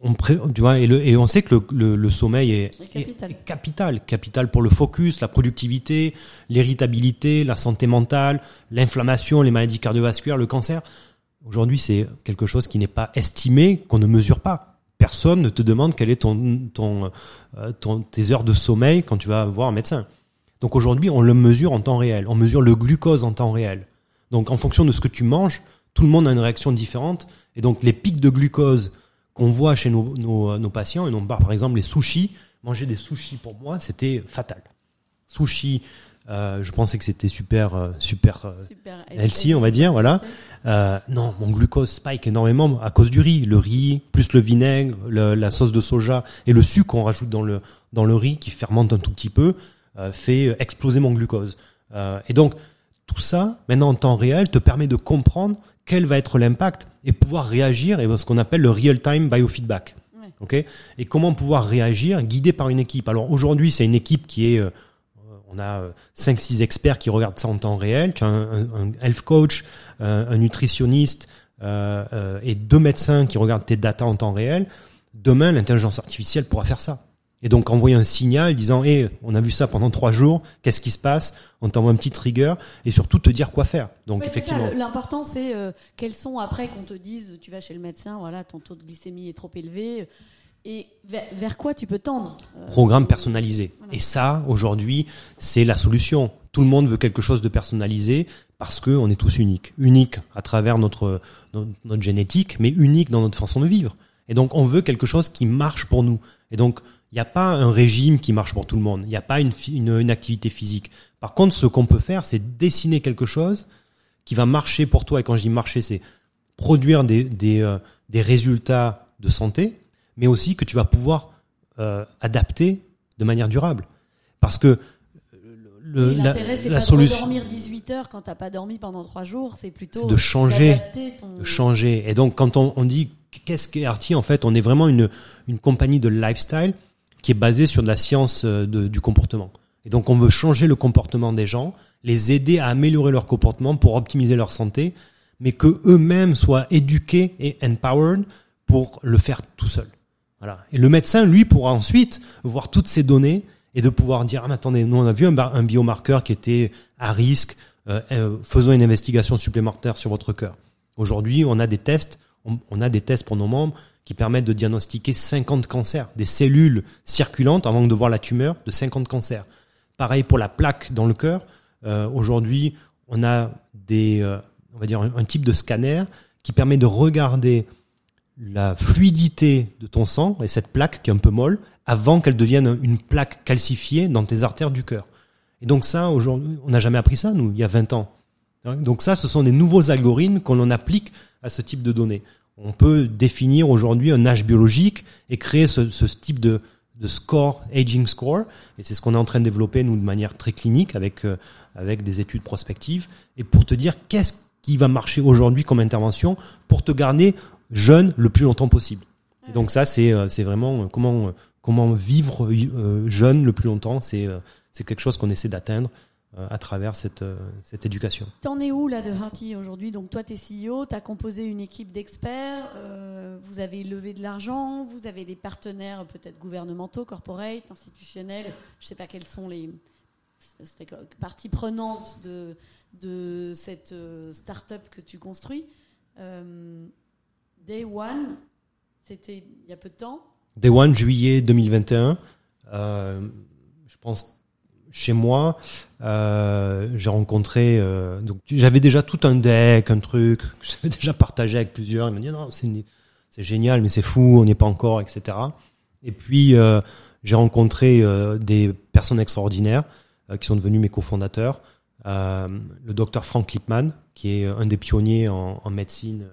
On, pré- tu vois, et, le, et on sait que le, le, le sommeil est, capital. est capital. Capital pour le focus, la productivité, l'irritabilité, la santé mentale, l'inflammation, les maladies cardiovasculaires, le cancer. Aujourd'hui, c'est quelque chose qui n'est pas estimé, qu'on ne mesure pas. Personne ne te demande quel est ton, euh, ton, tes heures de sommeil quand tu vas voir un médecin. Donc aujourd'hui, on le mesure en temps réel. On mesure le glucose en temps réel. Donc en fonction de ce que tu manges, tout le monde a une réaction différente. Et donc les pics de glucose qu'on voit chez nos, nos, nos patients, et non par exemple les sushis, manger des sushis pour moi, c'était fatal. Sushi, euh, je pensais que c'était super, euh, super euh, Super. healthy, on va dire, voilà. Euh, non, mon glucose spike énormément à cause du riz. Le riz, plus le vinaigre, le- la sauce de soja et le sucre qu'on rajoute dans le, dans le riz qui fermente un tout petit peu, euh, fait exploser mon glucose. Euh, et donc, tout ça, maintenant en temps réel, te permet de comprendre quel va être l'impact et pouvoir réagir et ce qu'on appelle le real-time biofeedback. Ouais. Ok? Et comment pouvoir réagir guidé par une équipe? Alors aujourd'hui, c'est une équipe qui est euh, on a 5-6 experts qui regardent ça en temps réel. Tu as un, un, un health coach, euh, un nutritionniste euh, euh, et deux médecins qui regardent tes datas en temps réel. Demain, l'intelligence artificielle pourra faire ça. Et donc envoyer un signal disant "Eh, on a vu ça pendant trois jours. Qu'est-ce qui se passe? On t'envoie un petit trigger et surtout te dire quoi faire." Donc Ouais, effectivement, L'important, c'est euh, quels sont après qu'on te dise, tu vas chez le médecin, voilà, ton taux de glycémie est trop élevé, et vers, quoi tu peux tendre euh, programme personnalisé. Voilà. Et ça, aujourd'hui, c'est la solution. Tout le monde veut quelque chose de personnalisé parce que on est tous uniques. Uniques à travers notre, notre, notre génétique, mais uniques dans notre façon de vivre. Et donc, on veut quelque chose qui marche pour nous. Et donc, il n'y a pas un régime qui marche pour tout le monde. Il n'y a pas une, une activité physique. Par contre, ce qu'on peut faire, c'est dessiner quelque chose qui va marcher pour toi. Et quand je dis marcher, c'est produire des, des, euh, des résultats de santé, mais aussi que tu vas pouvoir euh, adapter de manière durable. Parce que le, Et la, L'intérêt, c'est la pas solution, de dormir 18 heures quand t'as pas dormi pendant 3 jours, c'est plutôt C'est de changer, ton- de changer. Et donc, quand on, on dit qu'est-ce qu'est Arty, en fait, on est vraiment une, une compagnie de lifestyle qui est basée sur de la science euh, de- du comportement. Et donc, on veut changer le comportement des gens, les aider à améliorer leur comportement pour optimiser leur santé, mais que eux-mêmes soient éduqués et empowered pour le faire tout seul. Voilà. Et le médecin, lui, pourra ensuite voir toutes ces données et de pouvoir dire ah mais attendez, nous on a vu un, biomarqueur qui était à risque, euh, euh, faisons une investigation supplémentaire sur votre cœur. Aujourd'hui, on a des tests, on, a des tests pour nos membres qui permettent de diagnostiquer 50 cancers, des cellules circulantes avant de voir la tumeur de 50 cancers. Pareil pour la plaque dans le cœur. Euh, Aujourd'hui, on a des, euh, on va dire un type de scanner qui permet de regarder la fluidité de ton sang et cette plaque qui est un peu molle avant qu'elle devienne une plaque calcifiée dans tes artères du cœur. Et donc ça, aujourd'hui, on n'a jamais appris ça, nous, il y a 20 ans. Donc ça, ce sont des nouveaux algorithmes qu'on applique à ce type de données. On peut définir aujourd'hui un âge biologique et créer ce, ce type de, de score, aging score, et c'est ce qu'on est en train de développer, nous, de manière très clinique, avec, euh, avec des études prospectives, et pour te dire qu'est-ce qui va marcher aujourd'hui comme intervention pour te garder jeune le plus longtemps possible. Et donc ça, c'est euh, c'est vraiment euh, comment euh, comment vivre jeune le plus longtemps. C'est c'est quelque chose qu'on essaie d'atteindre à travers cette cette éducation. T'en es où là de Hearty aujourd'hui? Donc toi, t'es CEO, t'as composé une équipe d'experts, euh, vous avez levé de l'argent, vous avez des partenaires peut-être gouvernementaux, corporate, institutionnels. Je sais pas quelles sont les parties prenantes de de cette start-up que tu construis. Euh, Day One, c'était il y a peu de temps. Day One, juillet 2021. Euh, je pense, chez moi, euh, j'ai rencontré. euh, donc j'avais déjà tout un deck, un truc. que J'avais déjà partagé avec plusieurs. Ils m'ont dit non, c'est génial, mais c'est fou, on n'y est pas encore, etc. Et puis j'ai rencontré des personnes extraordinaires qui sont devenus mes cofondateurs. Le docteur Frank Lipman, qui est un des pionniers en, médecine,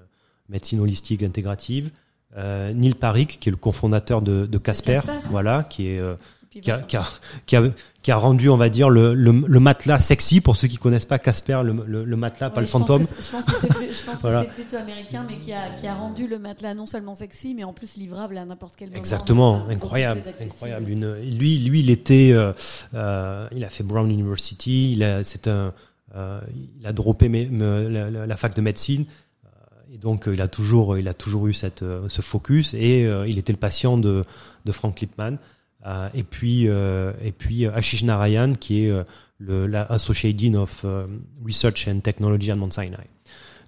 médecine holistique intégrative. Euh, Neil Parik, qui est le cofondateur de, de Casper, Casper. voilà, qui est euh, qui a, qui, a, qui, a, qui a rendu, on va dire, le, le, le matelas sexy pour ceux qui connaissent pas Casper, le, le, le matelas, pas Ouais, le je pense fantôme. que Je pense que c'est Voilà. plutôt américain, mais qui a, rendu le matelas non seulement sexy, mais en plus livrable à n'importe quel moment. Exactement, incroyable, incroyable. Une, lui, lui, il était, euh, euh, il a fait Brown University, il c'est un, euh, il a droppé la, la- la fac de médecine, et donc euh, il a toujours, il a toujours eu cette, euh, ce focus, et euh, il était le patient de, de Frank Lipman. Euh, et puis, euh, et puis euh, Ashish Narayan, qui est euh, le, la Associate Dean of euh, Research and Technology at Mount Sinai.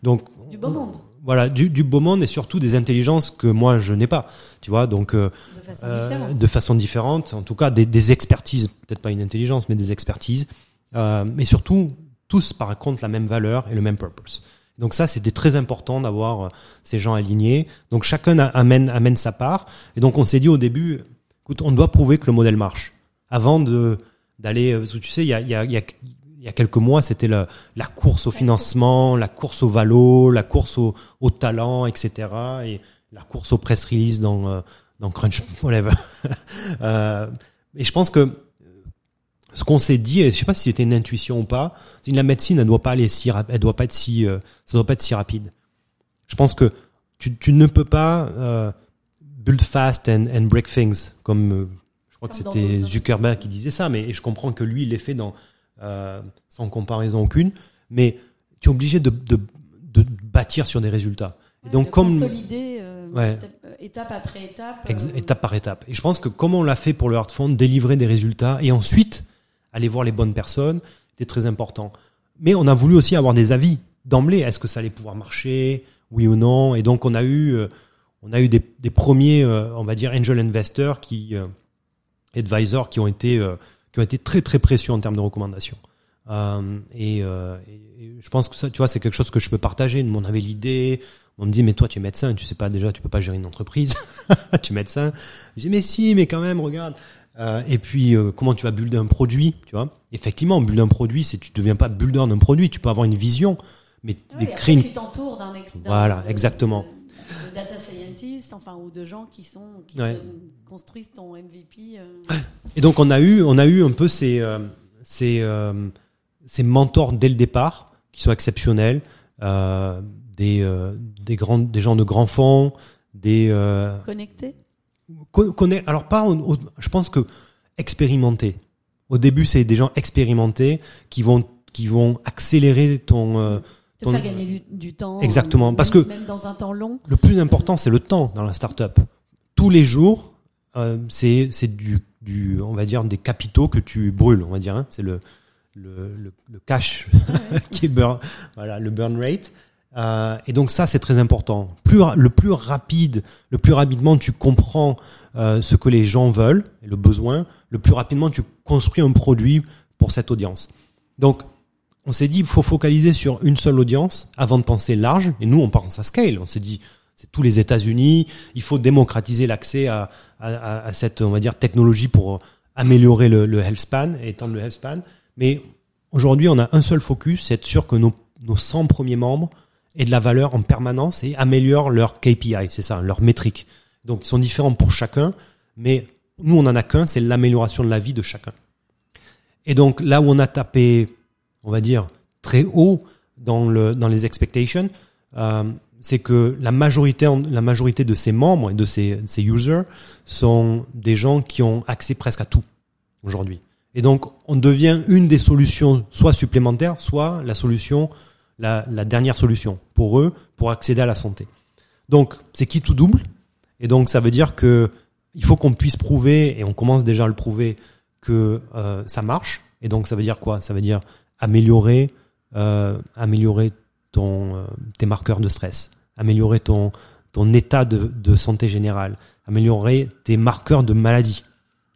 Donc, Du beau monde, Voilà, du, du beau monde et surtout des intelligences que moi je n'ai pas. Tu vois, donc euh, de façon euh, différente. de façon différente, en tout cas des, des expertises, peut-être pas une intelligence, mais des expertises, euh, mais surtout tous par contre la même valeur et le même purpose. Donc ça, c'était très important d'avoir euh, ces gens alignés. Donc chacun amène amène sa part. Et donc on s'est dit au début, écoute, on doit prouver que le modèle marche avant de d'aller. euh, Tu sais, il y a il y a, il y a quelques mois, c'était la, la course au financement, la course au valo, la course au, au talent, etc. Et la course au press release dans euh, dans Crunch, whatever. Euh, et je pense que ce qu'on s'est dit, et je sais pas si c'était une intuition ou pas, c'est que la médecine, elle doit pas aller si, rap- elle doit pas être si, euh, ça doit pas être si rapide. Je pense que tu, tu ne peux pas euh, build fast and, and break things, comme euh, je crois que Comme c'était Zuckerberg qui disait ça, mais et je comprends que lui, il l'ait fait dans, euh, sans comparaison aucune, mais tu es obligé de, de, de bâtir sur des résultats. Et donc, comme consolider Ouais. étape après étape. Euh, étape par étape. Et je pense que comme on l'a fait pour le Hardphone, délivrer des résultats et ensuite aller voir les bonnes personnes, c'était très important. Mais on a voulu aussi avoir des avis d'emblée. Est-ce que ça allait pouvoir marcher, oui ou non? Et donc on a eu, euh, on a eu des, premiers, euh, on va dire, angel investors qui, euh, qui ont été, qui ont été très très précieux en termes de recommandations. Et je pense que ça, tu vois, c'est quelque chose que je peux partager. On avait l'idée, on me dit, mais toi, tu es médecin, tu sais pas déjà, tu peux pas gérer une entreprise. tu es médecin. Je dis, mais si, mais quand même, regarde. Euh, et puis, euh, comment tu vas builder un produit, tu vois Effectivement, builder un produit, c'est tu deviens pas builder d'un produit. Tu peux avoir une vision, mais, mais et après, créer une tu t'entoures d'un Voilà, de- exactement. De, de data scientist, enfin, ou de gens qui sont qui Ouais. te construisent ton MVP. euh, Et donc on a eu, on a eu un peu ces, ces, ces mentors dès le départ qui sont exceptionnels, des, des grands, des gens de grands fonds, des connectés. Est- alors pas, au- au- je pense que expérimentés. Au début, c'est des gens expérimentés qui vont qui vont accélérer ton. euh, Te ton- faire gagner du, du temps. Exactement, même- parce que- Même dans un temps long. le plus important, c'est le temps dans la startup. Tous les jours, euh, c'est c'est du, du, on va dire, des capitaux que tu brûles, on va dire. hein. C'est le, le, le, le cash qui est burn, voilà, le burn rate. Euh, et donc ça, c'est très important. Plus le plus rapide, le plus rapidement tu comprends euh, ce que les gens veulent, et le besoin, le plus rapidement tu construis un produit pour cette audience. Donc, on s'est dit, il faut focaliser sur une seule audience avant de penser large. Et nous, on pense à scale. On s'est dit, c'est tous les États-Unis. Il faut démocratiser l'accès à cette, on va dire, technologie pour améliorer le, le health span et étendre le health span. Mais aujourd'hui, on a un seul focus, c'est être sûr que nos, nos 100 premiers membres aient de la valeur en permanence et améliorent leur KPI, c'est ça, leur métrique. Donc, ils sont différents pour chacun, mais nous, on en a qu'un, c'est l'amélioration de la vie de chacun. Et donc, là où on a tapé, on va dire, très haut dans, le, dans les expectations, euh, c'est que la majorité, la majorité de ces membres et de ces, ces users sont des gens qui ont accès presque à tout aujourd'hui. Et donc, on devient une des solutions, soit supplémentaires, soit la solution, la, dernière solution pour eux, pour accéder à la santé. Donc, c'est qui tout double? Et donc, ça veut dire que il faut qu'on puisse prouver, et on commence déjà à le prouver, que euh, ça marche. Et donc, ça veut dire quoi? Ça veut dire améliorer, euh, améliorer ton, euh, tes marqueurs de stress, améliorer ton, ton état de, de santé générale, améliorer tes marqueurs de maladie.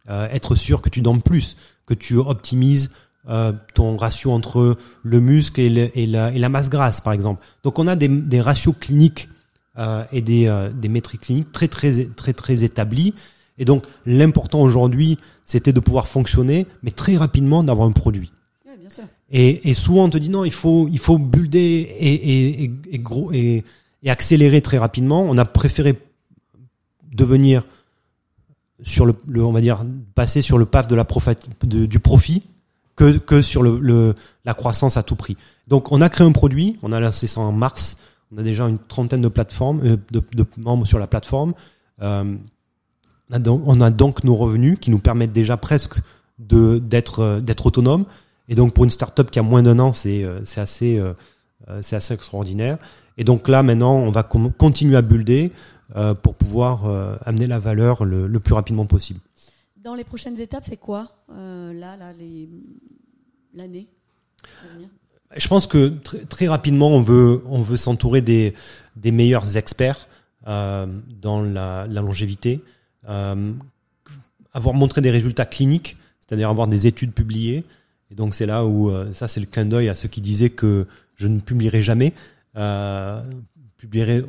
être sûr que tu donnes plus, que tu optimises euh, ton ratio entre le muscle et, le- et la, et la masse grasse, par exemple. Donc on a des, des ratios cliniques euh, et des, euh, des métriques cliniques très très très très établis. Et donc l'important aujourd'hui, c'était de pouvoir fonctionner, mais très rapidement d'avoir un produit. Ouais, bien sûr. Et, et souvent on te dit non, il faut il faut builder et, gros accélérer très rapidement. On a préféré devenir sur le, le- on va dire passer sur le path de la profa- de- du profit que sur la croissance à tout prix. Donc on a créé un produit, on a lancé ça en mars. On a déjà une trentaine de plateformes euh, de, membres sur la plateforme. Euh, on a donc, nos revenus qui nous permettent déjà presque d'être euh, d'être autonome. Et donc pour une startup qui a moins d'un an, c'est assez extraordinaire. Et donc là maintenant, on va continuer à builder pour pouvoir amener la valeur le, le plus rapidement possible. Dans les prochaines étapes, c'est quoi euh, là, là, l'année Je pense que très, rapidement, on veut, on veut s'entourer des, des meilleurs experts euh, dans la, longévité, euh, avoir montré des résultats cliniques, c'est-à-dire avoir des études publiées. Et donc c'est là où ça c'est le clin d'œil à ceux qui disaient que je ne publierai jamais, publierai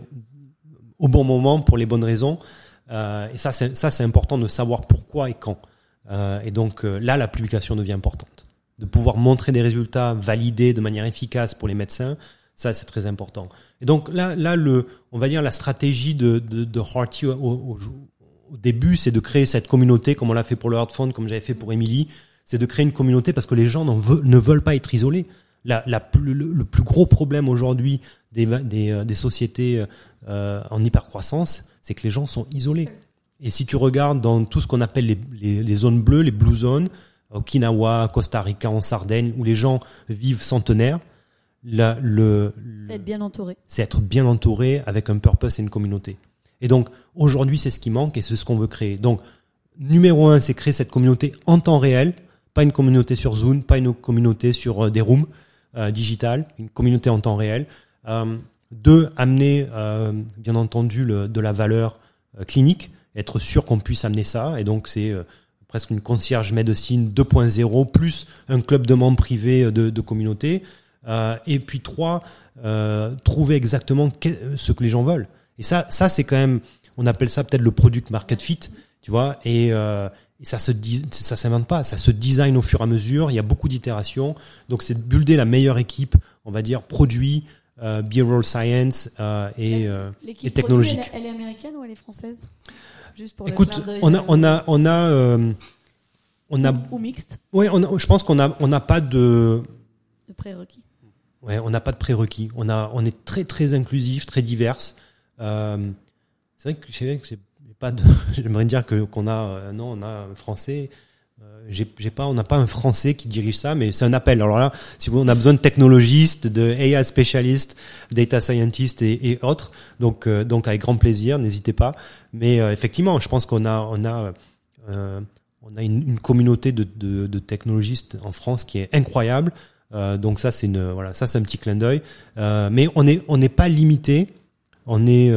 au bon moment pour les bonnes raisons. Euh, et ça c'est important de savoir pourquoi et quand. Euh, et donc euh, là la publication devient importante de pouvoir montrer des résultats validés de manière efficace pour les médecins, ça c'est très important. Et donc là, là le, on va dire la stratégie de, de, de Hearty au, début, c'est de créer cette communauté, comme on l'a fait pour le Fund, comme j'avais fait pour Emily, c'est de créer une communauté parce que les gens ne veulent pas être isolés. La, le, plus gros problème aujourd'hui des, des sociétés euh, en hypercroissance, c'est que les gens sont isolés. Et si tu regardes dans tout ce qu'on appelle les, les, les zones bleues, les blue zones, Okinawa, Costa Rica, en Sardaigne, où les gens vivent centenaires, la- le, le- C'est être bien entouré. c'est être bien entouré avec un purpose et une communauté. Et donc aujourd'hui, c'est ce qui manque et c'est ce qu'on veut créer. Donc numéro un, c'est créer cette communauté en temps réel, pas une communauté sur Zoom, pas une communauté sur euh, des rooms euh, digitales, une communauté en temps réel. Euh, deux, amener euh, bien entendu le- de la valeur euh, clinique, être sûr qu'on puisse amener ça. Et donc c'est euh, presque une concierge médecine 2.0 plus un club de membres privés euh, de, de communauté. Euh, et puis trois, euh, trouver exactement ce que les gens veulent. Et ça, ça c'est quand même, on appelle ça peut-être le product market fit, tu vois. Et, et ça se ça s'invente pas, ça se design au fur et à mesure. Il y a beaucoup d'itérations. Donc c'est de builder la meilleure équipe, on va dire produit, euh, behavioral science euh, et euh, et technologique. produit, Elle, est- elle est américaine ou elle est française? Juste pour écoute, le d'œil, on a, euh, on a, on a, euh, on a, ou mixte? A- je pense qu'on a, on n'a pas de, de prérequis. Ouais, on n'a pas de prérequis. On a, on est très très inclusif, très diverse. Euh, c'est vrai que c'est pas de. J'aimerais dire que qu'on a, euh, non, on a un Euh, j'ai pas, on n'a pas un français qui dirige ça, mais c'est un appel. Alors là, si vous, on a besoin de technologistes, de AI spécialistes, data scientists et, autres. Donc, euh, donc avec grand plaisir, n'hésitez pas. Mais euh, effectivement, je pense qu'on a, on a, on a une, communauté de, de, de technologistes en France qui est incroyable. Donc ça c'est une voilà ça c'est un petit clin d'œil mais on est on n'est pas limité on est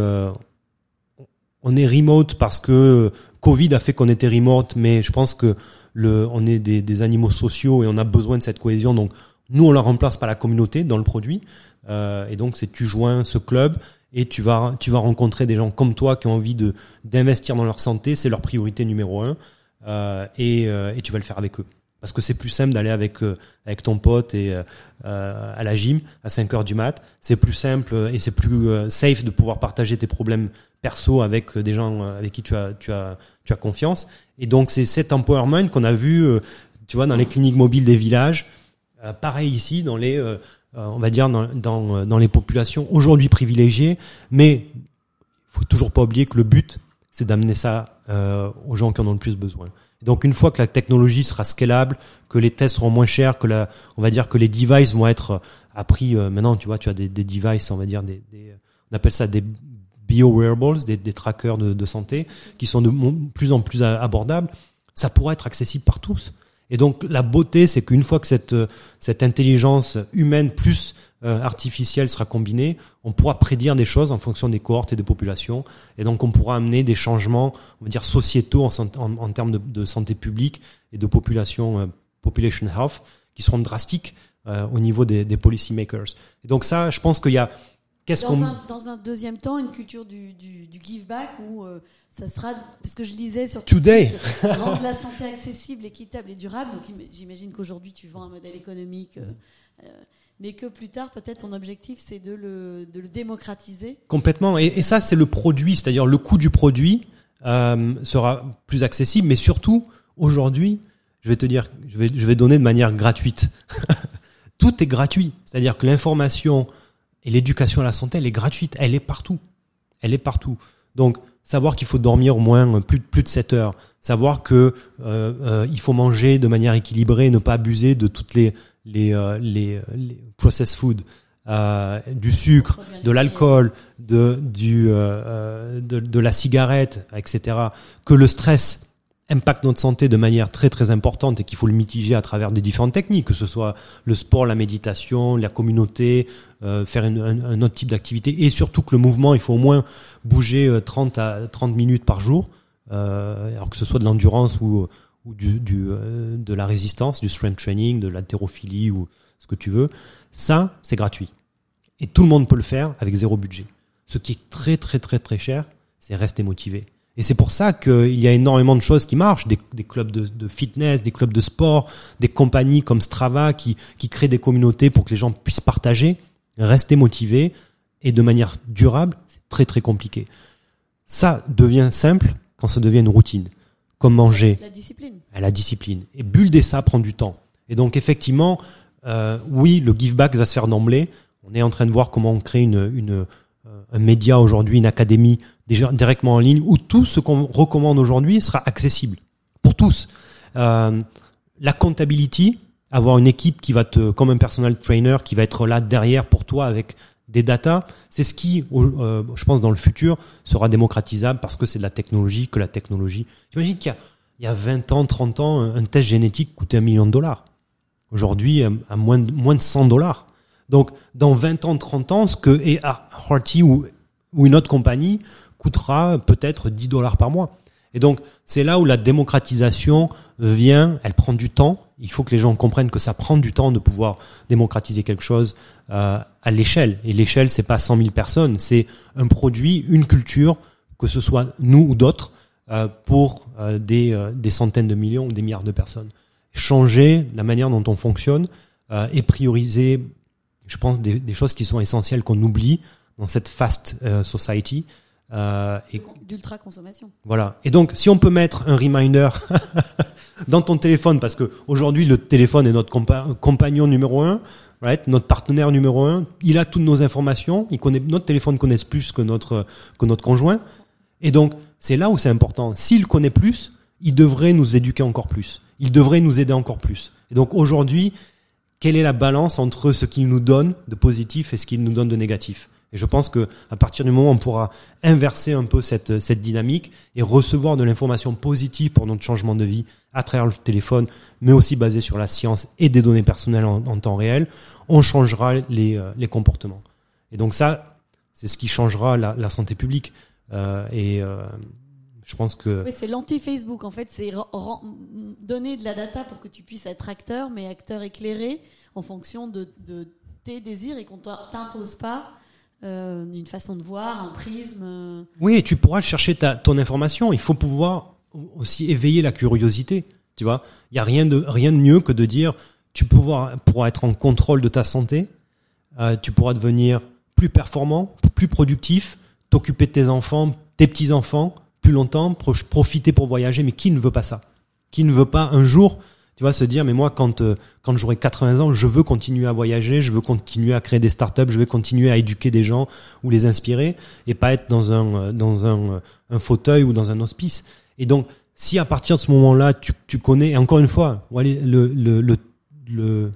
on est remote parce que Covid a fait qu'on était remote mais je pense que le on est des, animaux sociaux et on a besoin de cette cohésion. Donc nous on la remplace par la communauté dans le produit. Euh, et donc c'est tu joins ce club et tu vas tu vas rencontrer des gens comme toi qui ont envie de d'investir dans leur santé. C'est leur priorité numéro un. Euh, et, euh, et tu vas le faire avec eux parce que c'est plus simple d'aller avec euh, avec ton pote et euh, euh, à la gym à 5 heures du mat. C'est plus simple et c'est plus euh, safe de pouvoir partager tes problèmes perso avec des gens avec qui tu as tu as confiance. Et donc c'est cet empowerment qu'on a vu, tu vois, dans les cliniques mobiles des villages. Pareil ici dans les on va dire dans dans, dans les populations aujourd'hui privilégiées, mais faut toujours pas oublier que le but c'est d'amener ça aux gens qui en ont le plus besoin. Donc une fois que la technologie sera scalable, que les tests seront moins chers, que la, on va dire que les devices vont être à prix euh, maintenant, tu vois, tu as des, des devices, on va dire des, des- on appelle ça des bio wearables, des, des trackers de, de santé, qui sont de plus en plus abordables. Ça pourra être accessible par tous. Et donc la beauté, c'est qu'une fois que cette euh, cette intelligence humaine plus euh, artificielle sera combinée, on pourra prédire des choses en fonction des cohortes et des populations, et donc on pourra amener des changements, on va dire sociétaux en, en, en termes de, de, santé publique et de population, euh, population health, qui seront drastiques euh, au niveau des, des policy makers. Et donc ça, je pense qu'il y a Qu'est-ce dans, un, dans un deuxième temps, une culture du, du, du give back où euh, ça sera, parce que je lisais sur Today. Site, rendre la santé accessible, équitable et durable. Donc j'imagine qu'aujourd'hui tu vends un modèle économique, euh, euh, mais que plus tard peut-être ton objectif c'est de le, démocratiser. Complètement. Et, ça c'est le produit, c'est-à-dire le coût du produit euh, sera plus accessible, mais surtout aujourd'hui, je vais te dire, je vais, donner de manière gratuite. Tout est gratuit, c'est-à-dire que l'information et l'éducation à la santé, elle est gratuite, elle est partout. Elle est partout. Donc, savoir qu'il faut dormir au moins plus, plus de 7 heures, savoir que euh, euh, faut manger de manière équilibrée, ne pas abuser de toutes les les euh, les, les processed food, euh, du sucre, de l'alcool, de du euh, de, de la cigarette, etc. Que le stress impacte notre santé de manière très très importante et qu'il faut le mitiger à travers des différentes techniques, que ce soit le sport, la méditation, la communauté, euh, faire une, un, un, autre type d'activité et surtout que le mouvement, il faut au moins bouger 30 euh, à 30 minutes par jour, euh, alors que ce soit de l'endurance ou, ou du, euh, de la résistance, du strength training, de l'haltérophilie ou ce que tu veux. Ça, c'est gratuit. Et tout le monde peut le faire avec zéro budget. Ce qui est très très très très cher, c'est rester motivé et c'est pour ça qu'il y a énormément de choses qui marchent, des, clubs de, de, fitness, des clubs de sport, des compagnies comme Strava qui, qui créent des communautés pour que les gens puissent partager, rester motivés et de manière durable, c'est très très compliqué. Ça devient simple quand ça devient une routine, comme manger. La discipline. La discipline. Et builder ça prend du temps. Et donc effectivement, euh, oui, le give back va se faire d'emblée. On est en train de voir comment on crée une, une un média aujourd'hui, une académie déjà directement en ligne, où tout ce qu'on recommande aujourd'hui sera accessible pour tous. Euh, la comptability, avoir une équipe qui va te, comme un personal trainer, qui va être là derrière pour toi avec des datas, c'est ce qui, euh, je pense, dans le futur, sera démocratisable parce que c'est de la technologie, que la technologie. J'imagine qu'il y a, il y a 20 ans, 30 ans, un test génétique coûtait un million de dollars. Aujourd'hui, à moins de, moins de 100 dollars. Donc, dans 20 ans, 30 ans, ce que Harty ou, ou une autre compagnie coûtera peut-être 10 dollars par mois. Et donc, c'est là où la démocratisation vient, elle prend du temps. Il faut que les gens comprennent que ça prend du temps de pouvoir démocratiser quelque chose euh, à l'échelle. Et l'échelle, c'est pas 100 000 personnes, c'est un produit, une culture, que ce soit nous ou d'autres, euh, pour euh, des, euh, des centaines de millions ou des milliards de personnes. Changer la manière dont on fonctionne euh, et prioriser je pense, des, des choses qui sont essentielles qu'on oublie dans cette fast euh, society. Euh, d'ultra consommation. Voilà. Et donc, si on peut mettre un reminder dans ton téléphone, parce que aujourd'hui le téléphone est notre compa compagnon numéro un, right, notre partenaire numéro un, il a toutes nos informations, il connaît notre téléphone connaît plus que notre que notre conjoint, et donc c'est là où c'est important. S'il connaît plus, il devrait nous éduquer encore plus, il devrait nous aider encore plus. Et donc aujourd'hui, quelle est la balance entre ce qu'il nous donne de positif et ce qu'il nous donne de négatif? Et je pense que à partir du moment où on pourra inverser un peu cette, cette dynamique et recevoir de l'information positive pour notre changement de vie à travers le téléphone, mais aussi basé sur la science et des données personnelles en, temps réel, on changera les, euh, les comportements. Et donc ça, c'est ce qui changera la, santé publique. Euh, et euh, je pense que. Oui, c'est l'anti-Facebook. En fait, c'est donner de la data pour que tu puisses être acteur, mais acteur éclairé en fonction de, de tes désirs et qu'on t'impose pas euh, une façon de voir, un prisme. Oui, tu pourras chercher ta, ton information. Il faut pouvoir aussi éveiller la curiosité. Tu vois, il y a rien de rien de mieux que de dire tu pourras, pourras être en contrôle de ta santé, euh, tu pourras devenir plus performant, plus productif, t'occuper de tes enfants, tes petits enfants plus longtemps, profiter pour voyager, mais qui ne veut pas ça? Qui ne veut pas un jour, tu vois, se dire, mais moi, quand euh, quand j'aurai 80 ans, je veux continuer à voyager, je veux continuer à créer des startups, je veux continuer à éduquer des gens ou les inspirer, et pas être dans un euh, dans un, un fauteuil ou dans un hospice. Et donc, si à partir de ce moment-là, tu, tu connais, encore une fois, le le le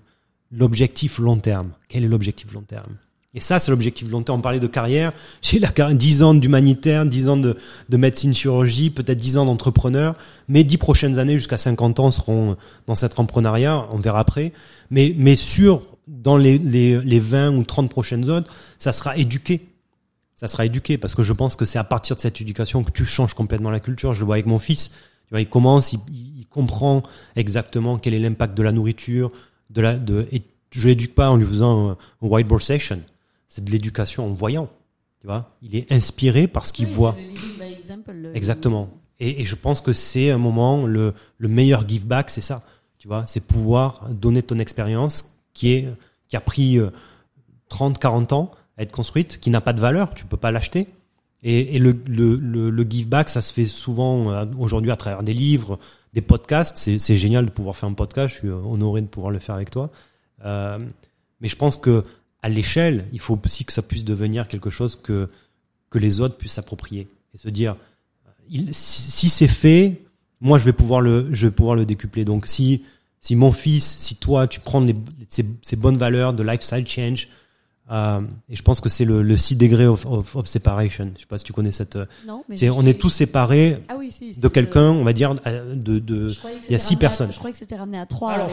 l'objectif long terme. Quel est l'objectif long terme? Et ça, c'est l'objectif long terme. On parlait de carrière. J'ai la 10 ans d'humanitaire, 10 ans de, de médecine chirurgie, peut-être 10 ans d'entrepreneur. Mes 10 prochaines années jusqu'à 50 ans seront dans cet entrepreneuriat. On verra après. Mais, mais sur dans les, les, les 20 ou 30 prochaines autres, ça sera éduqué. Ça sera éduqué parce que je pense que c'est à partir de cette éducation que tu changes complètement la culture. Je le vois avec mon fils. Il commence, il, il comprend exactement quel est l'impact de la nourriture, de la, de, et je l'éduque pas en lui faisant un, whiteboard session. C'est de l'éducation en voyant. Tu vois, il est inspiré par ce qu'il Oui, voit. c'est le living by example, le- Exactement. Et, et je pense que c'est un moment, le, le meilleur give back, c'est ça. Tu vois, c'est pouvoir donner ton expérience qui est, qui a pris euh, 30, 40 ans à être construite, qui n'a pas de valeur, tu peux pas l'acheter. Et, et le, le, le, le give back, ça se fait souvent euh, aujourd'hui à travers des livres, des podcasts. C'est, génial de pouvoir faire un podcast. Je suis euh, honoré de pouvoir le faire avec toi. Euh, mais je pense que à l'échelle, il faut aussi que ça puisse devenir quelque chose que que les autres puissent s'approprier et se dire il, si, c'est fait, moi je vais pouvoir le je vais pouvoir le décupler. Donc si si mon fils, si toi tu prends ces bonnes valeurs de lifestyle change euh, et je pense que c'est le, le 6 degrés of, of, of separation. Je sais pas si tu connais cette. Non, mais on est tous séparés Ah oui, si, de quelqu'un, on va dire, de, il y a c'était six ramené à- personnes. Je croyais que c'était ramené à 3. alors,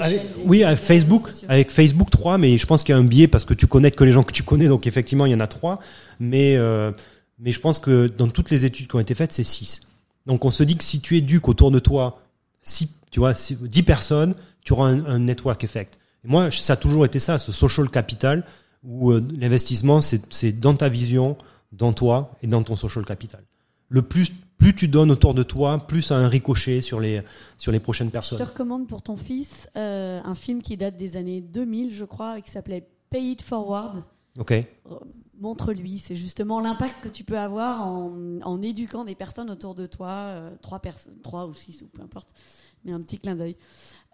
avec- oui, avec Facebook, avec Facebook 3, mais je pense qu'il y a un biais parce que tu connais que les gens que tu connais, donc effectivement il y en a 3, mais euh, mais je pense que dans toutes les études qui ont été faites, c'est 6. Donc on se dit que si tu éduques autour de toi, si tu vois, si- 10 personnes, tu auras un, un network effect. Et moi, ça a toujours été ça, ce social capital, où euh, l'investissement, c'est dans ta vision, dans toi et dans ton social capital. Le plus plus tu donnes autour de toi, plus ça a un ricochet sur les sur les prochaines Je te personnes. recommande pour ton fils euh, un film qui date des années 2000, je crois, et qui s'appelait Pay It Forward. Ok. Montre-lui, c'est justement l'impact que tu peux avoir en, en éduquant des personnes autour de toi, euh, trois personnes, trois ou six ou peu importe, mais un petit clin d'œil.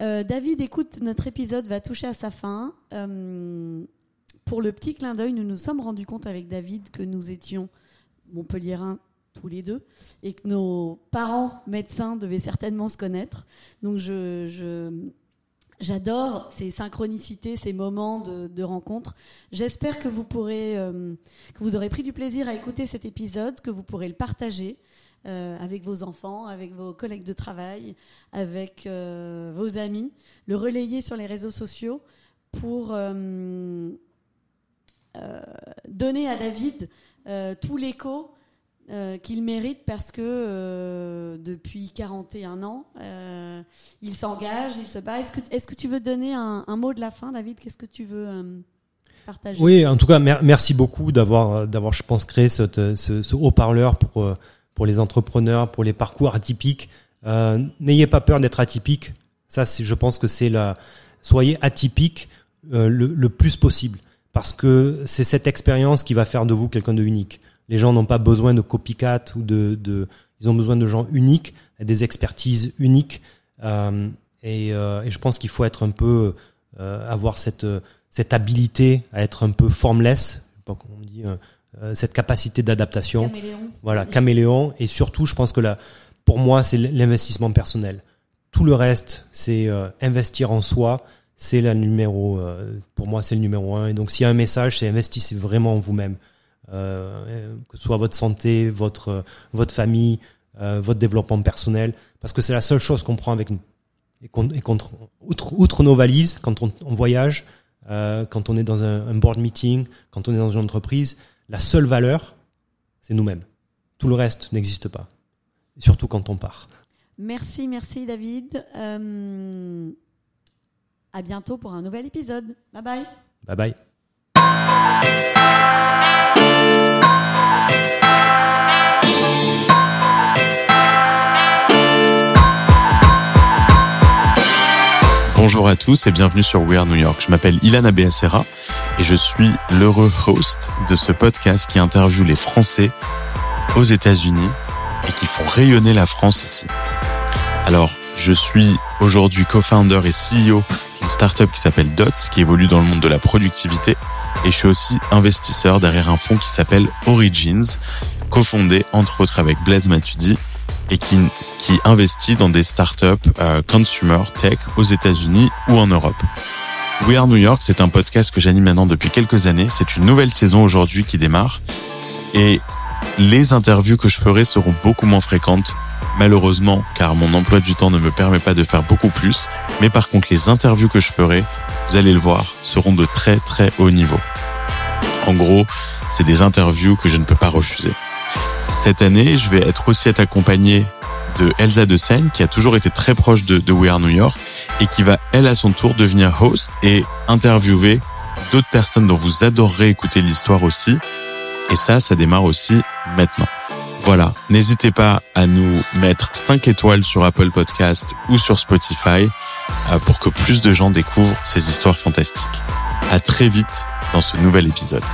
Euh, David, écoute, notre épisode va toucher à sa fin. Pour le petit clin d'œil, nous nous sommes rendus compte avec David que nous étions Montpelliérains tous les deux et que nos parents médecins devaient certainement se connaître. Donc J'adore ces synchronicités, ces moments de, rencontre. J'espère que vous pourrez, euh, que vous aurez pris du plaisir à écouter cet épisode, que vous pourrez le partager euh, avec vos enfants, avec vos collègues de travail, avec euh, vos amis, le relayer sur les réseaux sociaux pour donner à David euh, tout l'écho euh, qu'il mérite parce que euh, depuis 41 ans, euh, il s'engage, il se bat. Est-ce que, tu veux donner un, mot de la fin, David? Qu'est-ce que tu veux euh, partager? Oui, en tout cas, mer- merci beaucoup d'avoir, je pense, créé ce, haut-parleur pour euh, pour les entrepreneurs, pour les parcours atypiques. Euh, N'ayez pas peur d'être atypique. Ça, je pense que c'est la. Soyez atypique euh, le plus possible, parce que c'est cette expérience qui va faire de vous quelqu'un de unique. Les gens n'ont pas besoin de copycat ou de, de, ils ont besoin de gens uniques, des expertises uniques. Euh, et, euh, et je pense qu'il faut être un peu, euh, avoir cette cette habilité à être un peu formless, pas comment on dit, euh, euh, cette capacité d'adaptation. Caméléon. Voilà, caméléon. Et surtout, je pense que là, pour moi, c'est l'investissement personnel. Tout le reste, c'est euh, investir en soi. C'est la numéro, euh, pour moi, c'est le numéro un. Et donc, s'il y a un message, c'est investissez vraiment en vous-même. Euh, que ce soit votre santé, votre euh, votre famille, votre développement personnel, parce que c'est la seule chose qu'on prend avec nous. Et qu'on, outre, outre nos valises, quand on, voyage, quand on est dans un board meeting, quand on est dans une entreprise, la seule valeur, c'est nous-mêmes. Tout le reste n'existe pas. Surtout quand on part. Merci, merci David. À bientôt pour un nouvel épisode. Bye bye. Bye bye. Bonjour à tous et bienvenue sur We Are New York. Je m'appelle Ilana Beacera et je suis l'heureux host de ce podcast qui interviewe les Français aux États-Unis et qui font rayonner la France ici. Alors, je suis aujourd'hui co-founder et CEO d'une startup qui s'appelle Dots, qui évolue dans le monde de la productivité, et je suis aussi investisseur derrière un fonds qui s'appelle Origins, cofondé entre autres avec Blaise Matudi et qui, qui investit dans des startups euh, consumer tech aux États-Unis ou en Europe. We Are New York, c'est un podcast que j'anime maintenant depuis quelques années. C'est une nouvelle saison aujourd'hui qui démarre et les interviews que je ferai seront beaucoup moins fréquentes, malheureusement, car mon emploi du temps ne me permet pas de faire beaucoup plus. Mais par contre, les interviews que je ferai vous allez le voir, seront de très très haut niveau. En gros, c'est des interviews que je ne peux pas refuser. Cette année, je vais être aussi accompagné de Elsa de Seine, qui a toujours été très proche de, de We Are New York, et qui va, elle, à son tour, devenir host et interviewer d'autres personnes dont vous adorerez écouter l'histoire aussi. Et ça, ça démarre aussi maintenant. Voilà, n'hésitez pas à nous mettre 5 étoiles sur Apple Podcast ou sur Spotify euh, pour que plus de gens découvrent ces histoires fantastiques. À très vite dans ce nouvel épisode.